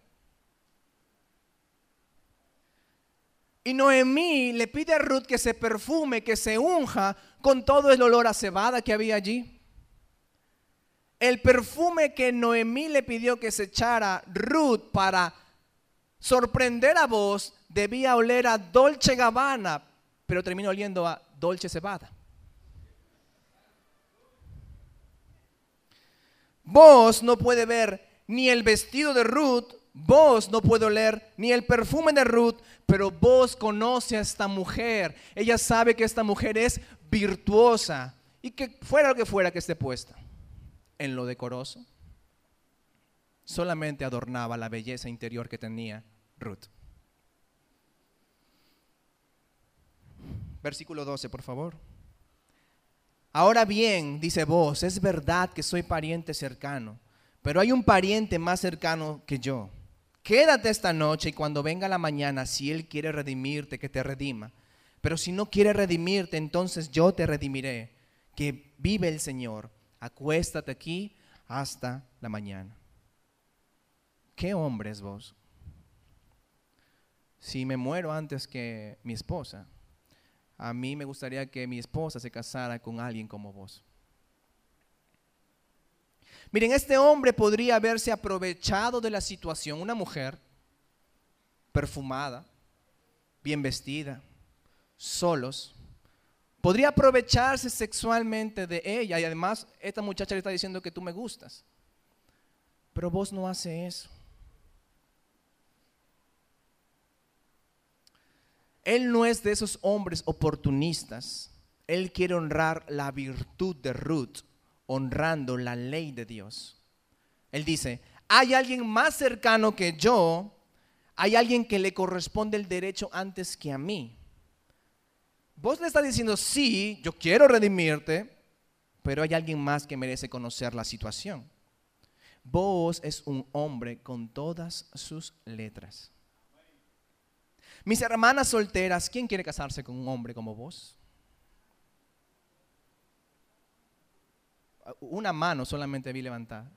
Y Noemí le pide a Ruth que se perfume, que se unja con todo el olor a cebada que había allí. El perfume que Noemí le pidió que se echara Ruth para sorprender a vos debía oler a Dolce Gabbana, pero terminó oliendo a Dolce Cebada. Vos no puede ver ni el vestido de Ruth Vos no puede oler ni el perfume de Ruth, pero vos conoce a esta mujer. Ella sabe que esta mujer es virtuosa y que fuera lo que fuera que esté puesta en lo decoroso, solamente adornaba la belleza interior que tenía Ruth. Versículo 12, por favor. Ahora bien, dice vos, es verdad que soy pariente cercano, pero hay un pariente más cercano que yo quédate esta noche y cuando venga la mañana, si Él quiere redimirte, que te redima. Pero si no quiere redimirte, entonces yo te redimiré. Que vive el Señor. Acuéstate aquí hasta la mañana. ¿Qué hombre es vos? Si me muero antes que mi esposa, a mí me gustaría que mi esposa se casara con alguien como vos. Miren, este hombre podría haberse aprovechado de la situación, una mujer perfumada, bien vestida, solos, podría aprovecharse sexualmente de ella y además esta muchacha le está diciendo que tú me gustas. Pero vos no hace eso. Él no es de esos hombres oportunistas. Él quiere honrar la virtud de Ruth honrando la ley de Dios. Él dice, hay alguien más cercano que yo, hay alguien que le corresponde el derecho antes que a mí. Vos le estás diciendo, sí, yo quiero redimirte, pero hay alguien más que merece conocer la situación. Vos es un hombre con todas sus letras. Mis hermanas solteras, ¿quién quiere casarse con un hombre como vos? Una mano solamente vi levantada.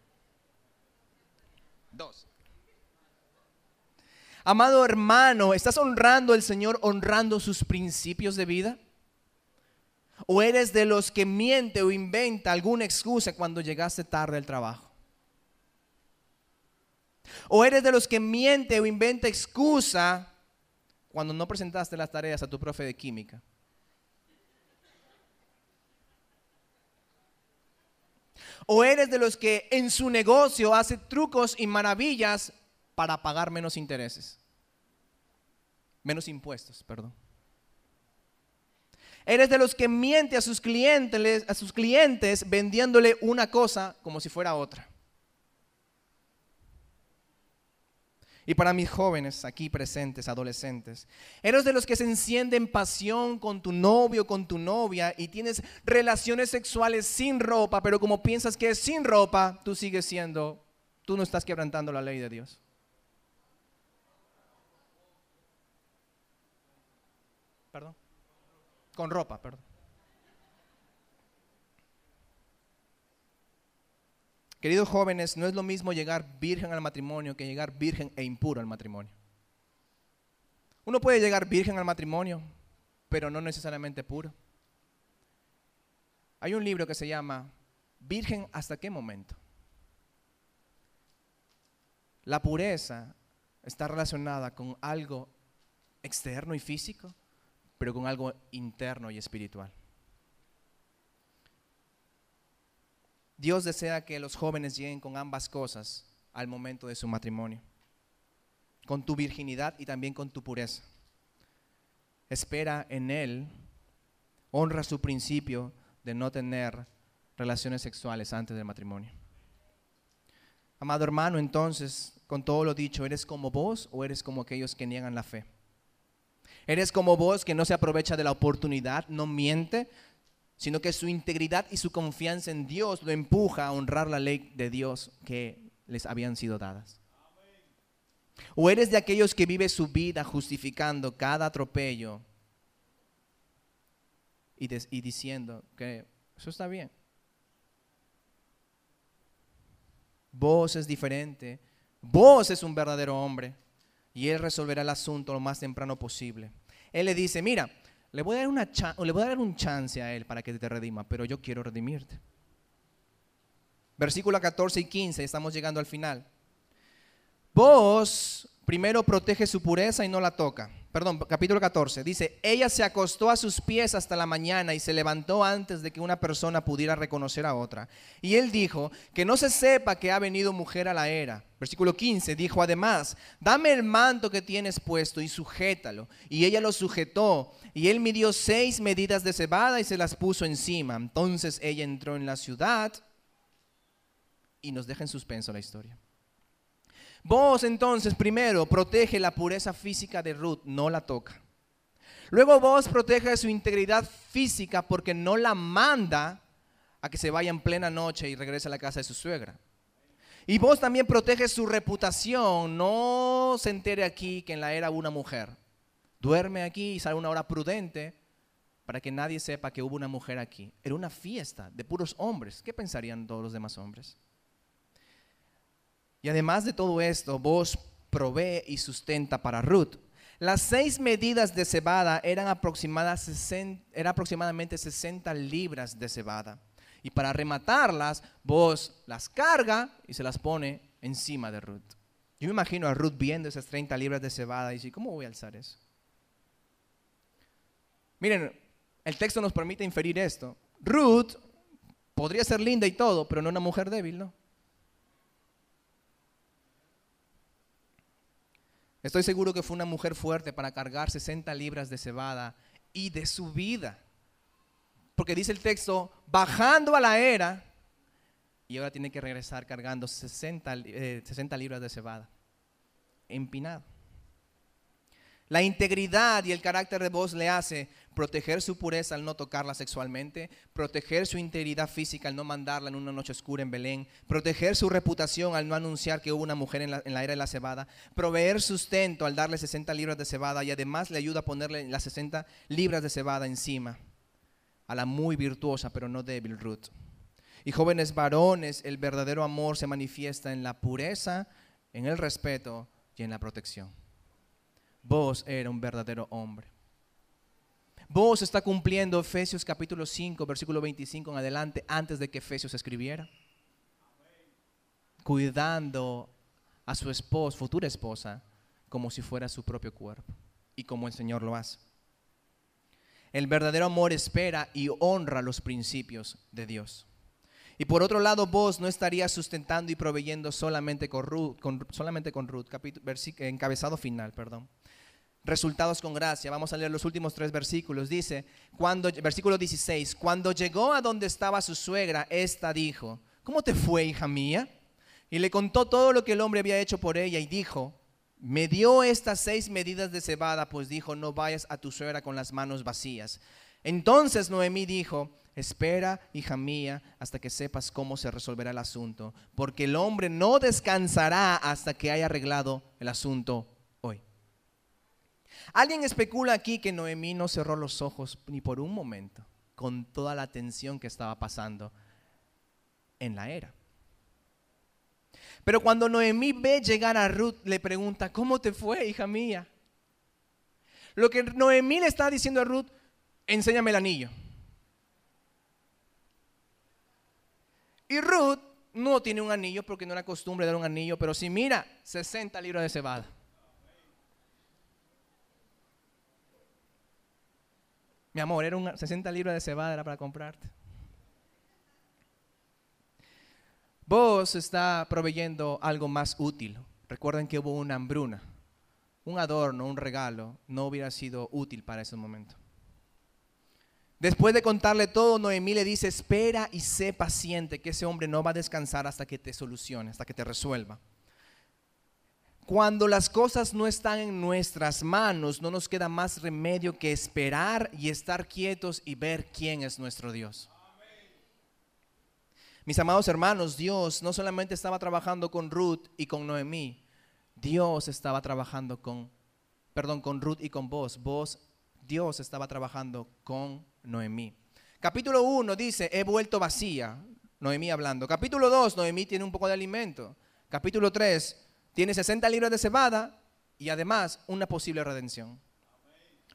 Dos. Amado hermano, ¿estás honrando al Señor honrando sus principios de vida? ¿O eres de los que miente o inventa alguna excusa cuando llegaste tarde al trabajo? ¿O eres de los que miente o inventa excusa cuando no presentaste las tareas a tu profe de química? ¿O eres de los que en su negocio hace trucos y maravillas para pagar menos intereses? Menos impuestos, perdón. Eres de los que miente a sus clientes, a sus clientes vendiéndole una cosa como si fuera otra. Y para mis jóvenes aquí presentes, adolescentes, eres de los que se encienden pasión con tu novio, con tu novia y tienes relaciones sexuales sin ropa, pero como piensas que es sin ropa, tú sigues siendo, tú no estás quebrantando la ley de Dios. Perdón. Con ropa, perdón. Queridos jóvenes, no es lo mismo llegar virgen al matrimonio que llegar virgen e impuro al matrimonio. Uno puede llegar virgen al matrimonio, pero no necesariamente puro. Hay un libro que se llama Virgen hasta qué momento. La pureza está relacionada con algo externo y físico, pero con algo interno y espiritual. Dios desea que los jóvenes lleguen con ambas cosas al momento de su matrimonio, con tu virginidad y también con tu pureza. Espera en Él, honra su principio de no tener relaciones sexuales antes del matrimonio. Amado hermano, entonces, con todo lo dicho, ¿eres como vos o eres como aquellos que niegan la fe? ¿Eres como vos que no se aprovecha de la oportunidad, no miente, sino que su integridad y su confianza en Dios lo empuja a honrar la ley de Dios que les habían sido dadas. O eres de aquellos que vive su vida justificando cada atropello y, y diciendo que eso está bien. Vos es diferente, vos es un verdadero hombre y Él resolverá el asunto lo más temprano posible. Él le dice, mira, le voy, a dar una le voy a dar un chance a él para que te redima, pero yo quiero redimirte. Versículo 14 y 15, estamos llegando al final. Vos primero protege su pureza y no la toca perdón, capítulo 14, dice, ella se acostó a sus pies hasta la mañana y se levantó antes de que una persona pudiera reconocer a otra. Y él dijo, que no se sepa que ha venido mujer a la era. Versículo 15, dijo además, dame el manto que tienes puesto y sujétalo. Y ella lo sujetó y él midió seis medidas de cebada y se las puso encima. Entonces ella entró en la ciudad y nos deja en suspenso la historia. Vos entonces primero protege la pureza física de Ruth, no la toca. Luego vos protege su integridad física porque no la manda a que se vaya en plena noche y regrese a la casa de su suegra. Y vos también protege su reputación, no se entere aquí que en la era una mujer. Duerme aquí y sale una hora prudente para que nadie sepa que hubo una mujer aquí. Era una fiesta de puros hombres. ¿Qué pensarían todos los demás hombres? Y además de todo esto, vos provee y sustenta para Ruth. Las seis medidas de cebada eran, aproximadamente 60 libras de cebada. Y para rematarlas, vos las carga y se las pone encima de Ruth. Yo me imagino a Ruth viendo esas 30 libras de cebada y dice, ¿cómo voy a alzar eso? Miren, el texto nos permite inferir esto. Ruth podría ser linda y todo, pero no una mujer débil, ¿no? Estoy seguro que fue una mujer fuerte para cargar 60 libras de cebada y de su vida. Porque dice el texto, bajando a la era, y ahora tiene que regresar cargando 60, 60 eh, libras de cebada, empinado. La integridad y el carácter de voz le hace proteger su pureza al no tocarla sexualmente, proteger su integridad física al no mandarla en una noche oscura en Belén, proteger su reputación al no anunciar que hubo una mujer en la, era de la cebada, proveer sustento al darle 60 libras de cebada y además le ayuda a ponerle las 60 libras de cebada encima a la muy virtuosa pero no débil Ruth. Y jóvenes varones, el verdadero amor se manifiesta en la pureza, en el respeto y en la protección. Vos era un verdadero hombre. Vos está cumpliendo Efesios capítulo 5, versículo 25 en adelante, antes de que Efesios escribiera. Cuidando a su esposa, futura esposa, como si fuera su propio cuerpo. Y como el Señor lo hace. El verdadero amor espera y honra los principios de Dios. Y por otro lado, vos no estarías sustentando y proveyendo solamente con Ruth, solamente con Ruth capítulo, encabezado final, perdón resultados con gracia. Vamos a leer los últimos tres versículos. Dice, cuando, versículo 16, cuando llegó a donde estaba su suegra, esta dijo, ¿cómo te fue, hija mía? Y le contó todo lo que el hombre había hecho por ella y dijo, me dio estas seis medidas de cebada, pues dijo, no vayas a tu suegra con las manos vacías. Entonces Noemí dijo, espera, hija mía, hasta que sepas cómo se resolverá el asunto, porque el hombre no descansará hasta que haya arreglado el asunto. Alguien especula aquí que Noemí no cerró los ojos ni por un momento con toda la tensión que estaba pasando en la era. Pero cuando Noemí ve llegar a Ruth, le pregunta, ¿cómo te fue, hija mía? Lo que Noemí le está diciendo a Ruth, enséñame el anillo. Y Ruth no tiene un anillo porque no era costumbre dar un anillo, pero sí, mira, 60 libras de cebada. Mi amor, era un 60 libras de cebada para comprarte. Vos está proveyendo algo más útil. Recuerden que hubo una hambruna. Un adorno, un regalo, no hubiera sido útil para ese momento. Después de contarle todo, Noemí le dice, espera y sé paciente, que ese hombre no va a descansar hasta que te solucione, hasta que te resuelva. Cuando las cosas no están en nuestras manos, no nos queda más remedio que esperar y estar quietos y ver quién es nuestro Dios. Mis amados hermanos, Dios no solamente estaba trabajando con Ruth y con Noemí, Dios estaba trabajando con, perdón, con Ruth y con vos. Vos, Dios estaba trabajando con Noemí. Capítulo 1 dice, he vuelto vacía, Noemí hablando. Capítulo 2, Noemí tiene un poco de alimento. Capítulo 3, tiene 60 libras de cebada y además una posible redención.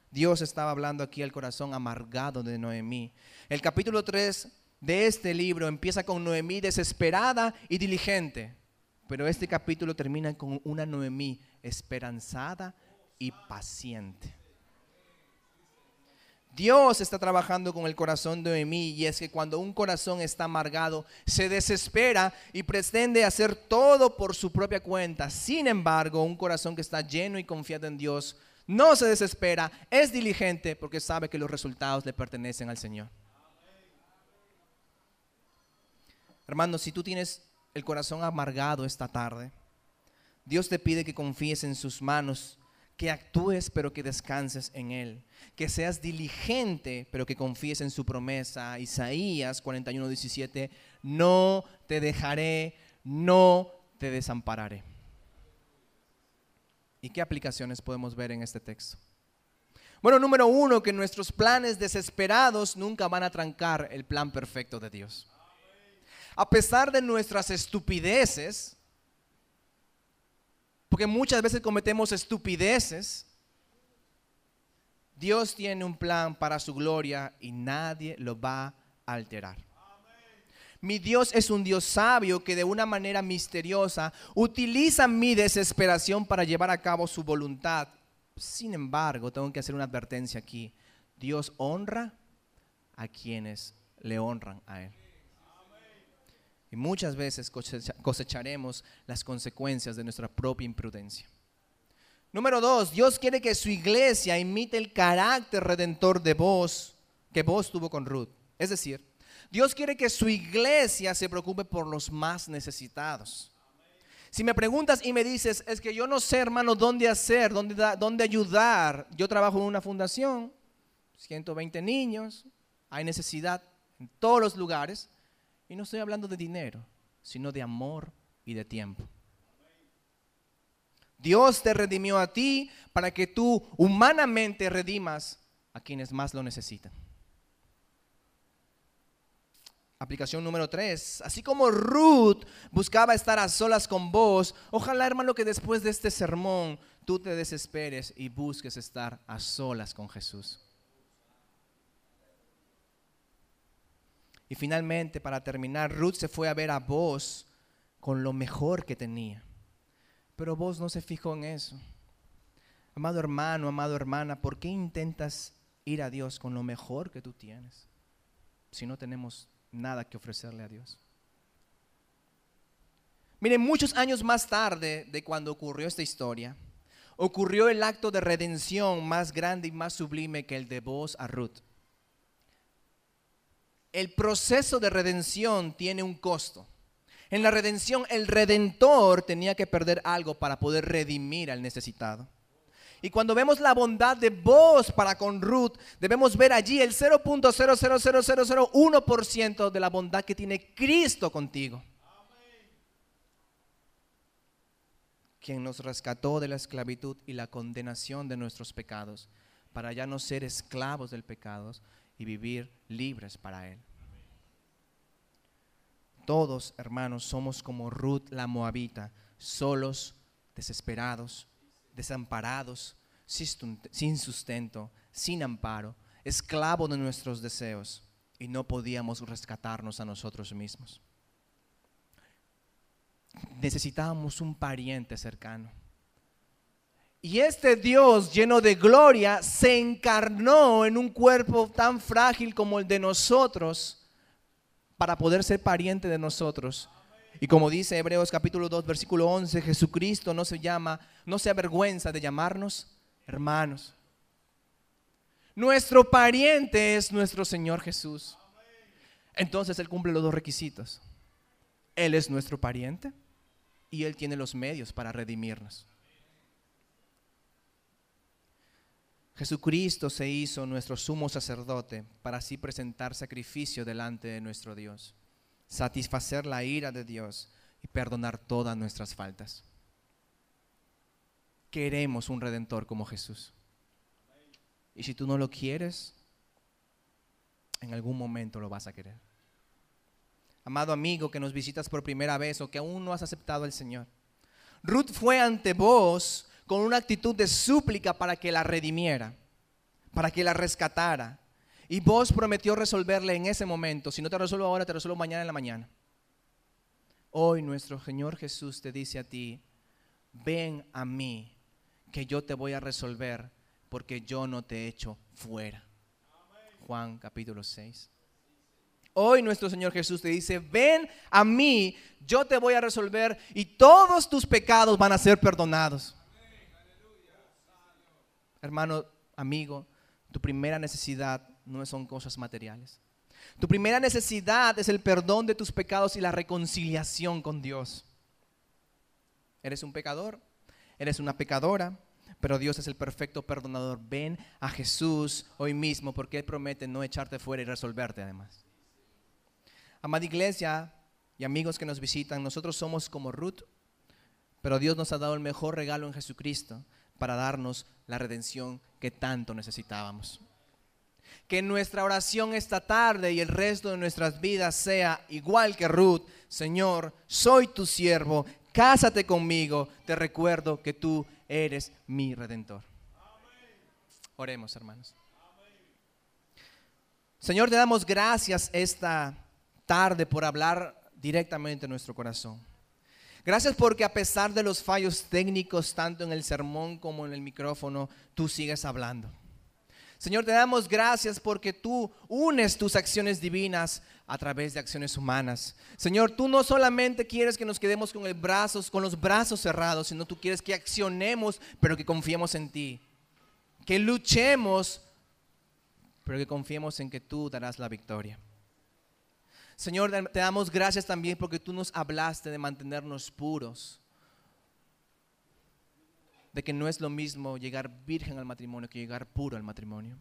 Dios estaba hablando aquí al corazón amargado de Noemí. El capítulo 3 de este libro empieza con Noemí desesperada y diligente, pero este capítulo termina con una Noemí esperanzada y paciente. Dios está trabajando con el corazón de Noemí y es que cuando un corazón está amargado, se desespera y pretende hacer todo por su propia cuenta. Sin embargo, un corazón que está lleno y confiado en Dios no se desespera, es diligente porque sabe que los resultados le pertenecen al Señor. Hermanos, si tú tienes el corazón amargado esta tarde, Dios te pide que confíes en sus manos, que actúes pero que descanses en Él, que seas diligente pero que confíes en su promesa. Isaías 41, 17, no te dejaré, no te desampararé. ¿Y qué aplicaciones podemos ver en este texto? Bueno, número uno, que nuestros planes desesperados nunca van a trancar el plan perfecto de Dios a pesar de nuestras estupideces, porque muchas veces cometemos estupideces, Dios tiene un plan para su gloria y nadie lo va a alterar. Mi Dios es un Dios sabio que de una manera misteriosa utiliza mi desesperación para llevar a cabo su voluntad. Sin embargo, tengo que hacer una advertencia aquí. Dios honra a quienes le honran a Él. Muchas veces cosecharemos las consecuencias de nuestra propia imprudencia. Número dos, Dios quiere que su iglesia imite el carácter redentor de vos que vos tuvo con Ruth. Es decir, Dios quiere que su iglesia se preocupe por los más necesitados. Si me preguntas y me dices, es que yo no sé, hermano, dónde hacer, dónde, dónde ayudar. Yo trabajo en una fundación, 120 niños, hay necesidad en todos los lugares. Y no estoy hablando de dinero, sino de amor y de tiempo. Dios te redimió a ti para que tú humanamente redimas a quienes más lo necesitan. Aplicación número 3. Así como Ruth buscaba estar a solas con vos, ojalá hermano que después de este sermón tú te desesperes y busques estar a solas con Jesús. Finalmente, para terminar, Ruth se fue a ver a vos con lo mejor que tenía. Pero vos no se fijó en eso. Amado hermano, amado hermana, ¿por qué intentas ir a Dios con lo mejor que tú tienes si no tenemos nada que ofrecerle a Dios? Miren, muchos años más tarde de cuando ocurrió esta historia, ocurrió el acto de redención más grande y más sublime que el de Boaz a Ruth. El proceso de redención tiene un costo. En la redención, el redentor tenía que perder algo para poder redimir al necesitado. Y cuando vemos la bondad de vos para con Ruth, debemos ver allí el 0.000001% de la bondad que tiene Cristo contigo. Quien nos rescató de la esclavitud y la condenación de nuestros pecados, para ya no ser esclavos del pecado y vivir libres para Él. Todos, hermanos, somos como Ruth la moabita, solos, desesperados, desamparados, sin sustento, sin amparo, esclavos de nuestros deseos y no podíamos rescatarnos a nosotros mismos. Necesitábamos un pariente cercano. Y este Dios lleno de gloria se encarnó en un cuerpo tan frágil como el de nosotros para poder ser pariente de nosotros. Y como dice Hebreos capítulo 2, versículo 11, Jesucristo no se llama, no se avergüenza de llamarnos hermanos. Nuestro pariente es nuestro Señor Jesús. Entonces Él cumple los dos requisitos. Él es nuestro pariente y Él tiene los medios para redimirnos. Jesucristo se hizo nuestro sumo sacerdote para así presentar sacrificio delante de nuestro Dios, satisfacer la ira de Dios y perdonar todas nuestras faltas. Queremos un redentor como Jesús. Y si tú no lo quieres, en algún momento lo vas a querer. Amado amigo que nos visitas por primera vez o que aún no has aceptado al Señor. Ruth fue ante vos con una actitud de súplica para que la redimiera, para que la rescatara. Y vos prometió resolverle en ese momento. Si no te resuelvo ahora, te resuelvo mañana en la mañana. Hoy nuestro Señor Jesús te dice a ti, ven a mí, que yo te voy a resolver, porque yo no te echo fuera. Juan capítulo 6. Hoy nuestro Señor Jesús te dice, ven a mí, yo te voy a resolver y todos tus pecados van a ser perdonados hermano, amigo, tu primera necesidad no son cosas materiales. Tu primera necesidad es el perdón de tus pecados y la reconciliación con Dios. Eres un pecador, eres una pecadora, pero Dios es el perfecto perdonador. Ven a Jesús hoy mismo porque Él promete no echarte fuera y resolverte además. Amada iglesia y amigos que nos visitan, nosotros somos como Ruth, pero Dios nos ha dado el mejor regalo en Jesucristo para darnos la redención que tanto necesitábamos. Que nuestra oración esta tarde y el resto de nuestras vidas sea igual que Ruth. Señor, soy tu siervo, cásate conmigo, te recuerdo que tú eres mi redentor. Oremos, hermanos. Señor, te damos gracias esta tarde por hablar directamente en nuestro corazón. Gracias porque a pesar de los fallos técnicos, tanto en el sermón como en el micrófono, tú sigues hablando. Señor, te damos gracias porque tú unes tus acciones divinas a través de acciones humanas. Señor, tú no solamente quieres que nos quedemos con, brazos, con los brazos cerrados, sino tú quieres que accionemos, pero que confiemos en ti. Que luchemos, pero que confiemos en que tú darás la victoria. Señor, te damos gracias también porque tú nos hablaste de mantenernos puros. De que no es lo mismo llegar virgen al matrimonio que llegar puro al matrimonio.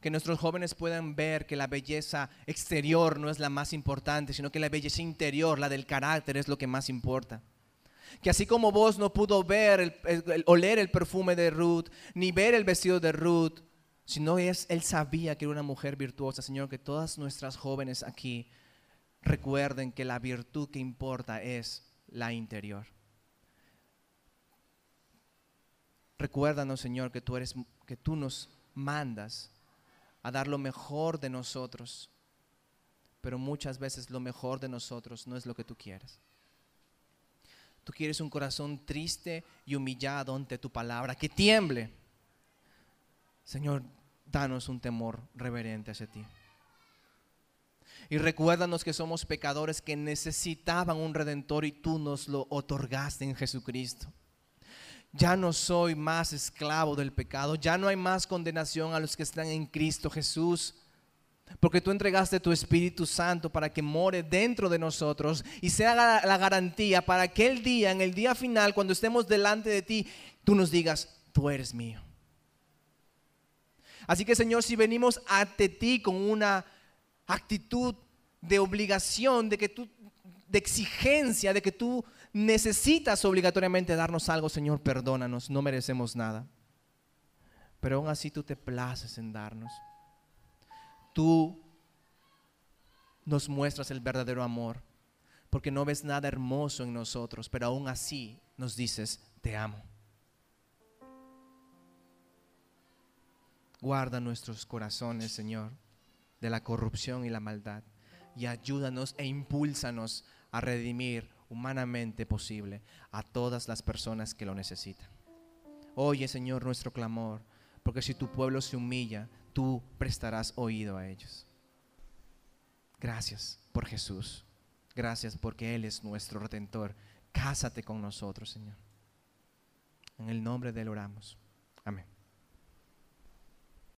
Que nuestros jóvenes puedan ver que la belleza exterior no es la más importante, sino que la belleza interior, la del carácter, es lo que más importa. Que así como vos no pudo ver, oler el perfume de Ruth, ni ver el vestido de Ruth, sino es, él sabía que era una mujer virtuosa, Señor, que todas nuestras jóvenes aquí recuerden que la virtud que importa es la interior. Recuérdanos, Señor, que tú eres que tú nos mandas a dar lo mejor de nosotros, pero muchas veces lo mejor de nosotros no es lo que tú quieres. Tú quieres un corazón triste y humillado ante tu palabra, que tiemble. Señor, danos un temor reverente hacia ti. Y recuérdanos que somos pecadores que necesitaban un redentor y tú nos lo otorgaste en Jesucristo. ya no soy más esclavo del pecado, ya no hay más condenación a los que están en Cristo Jesús. Porque tú entregaste tu Espíritu Santo para que more dentro de nosotros y sea la, la garantía para aquel día, en el día final, cuando estemos delante de ti, tú nos digas, tú eres mío. Así que Señor, si venimos ante ti con una actitud de obligación, de que tú, de exigencia, de que tú necesitas obligatoriamente darnos algo, Señor, perdónanos, no merecemos nada. Pero aún así tú te places en darnos. Tú nos muestras el verdadero amor, porque no ves nada hermoso en nosotros, pero aún así nos dices, te amo. Guarda nuestros corazones, Señor, de la corrupción y la maldad, y ayúdanos e impúlsanos a redimir humanamente posible a todas las personas que lo necesitan. Oye, Señor, nuestro clamor, porque si tu pueblo se humilla, tú prestarás oído a ellos. Gracias por Jesús. Gracias porque Él es nuestro redentor. Cásate con nosotros, Señor. En el nombre de Él oramos. Amén.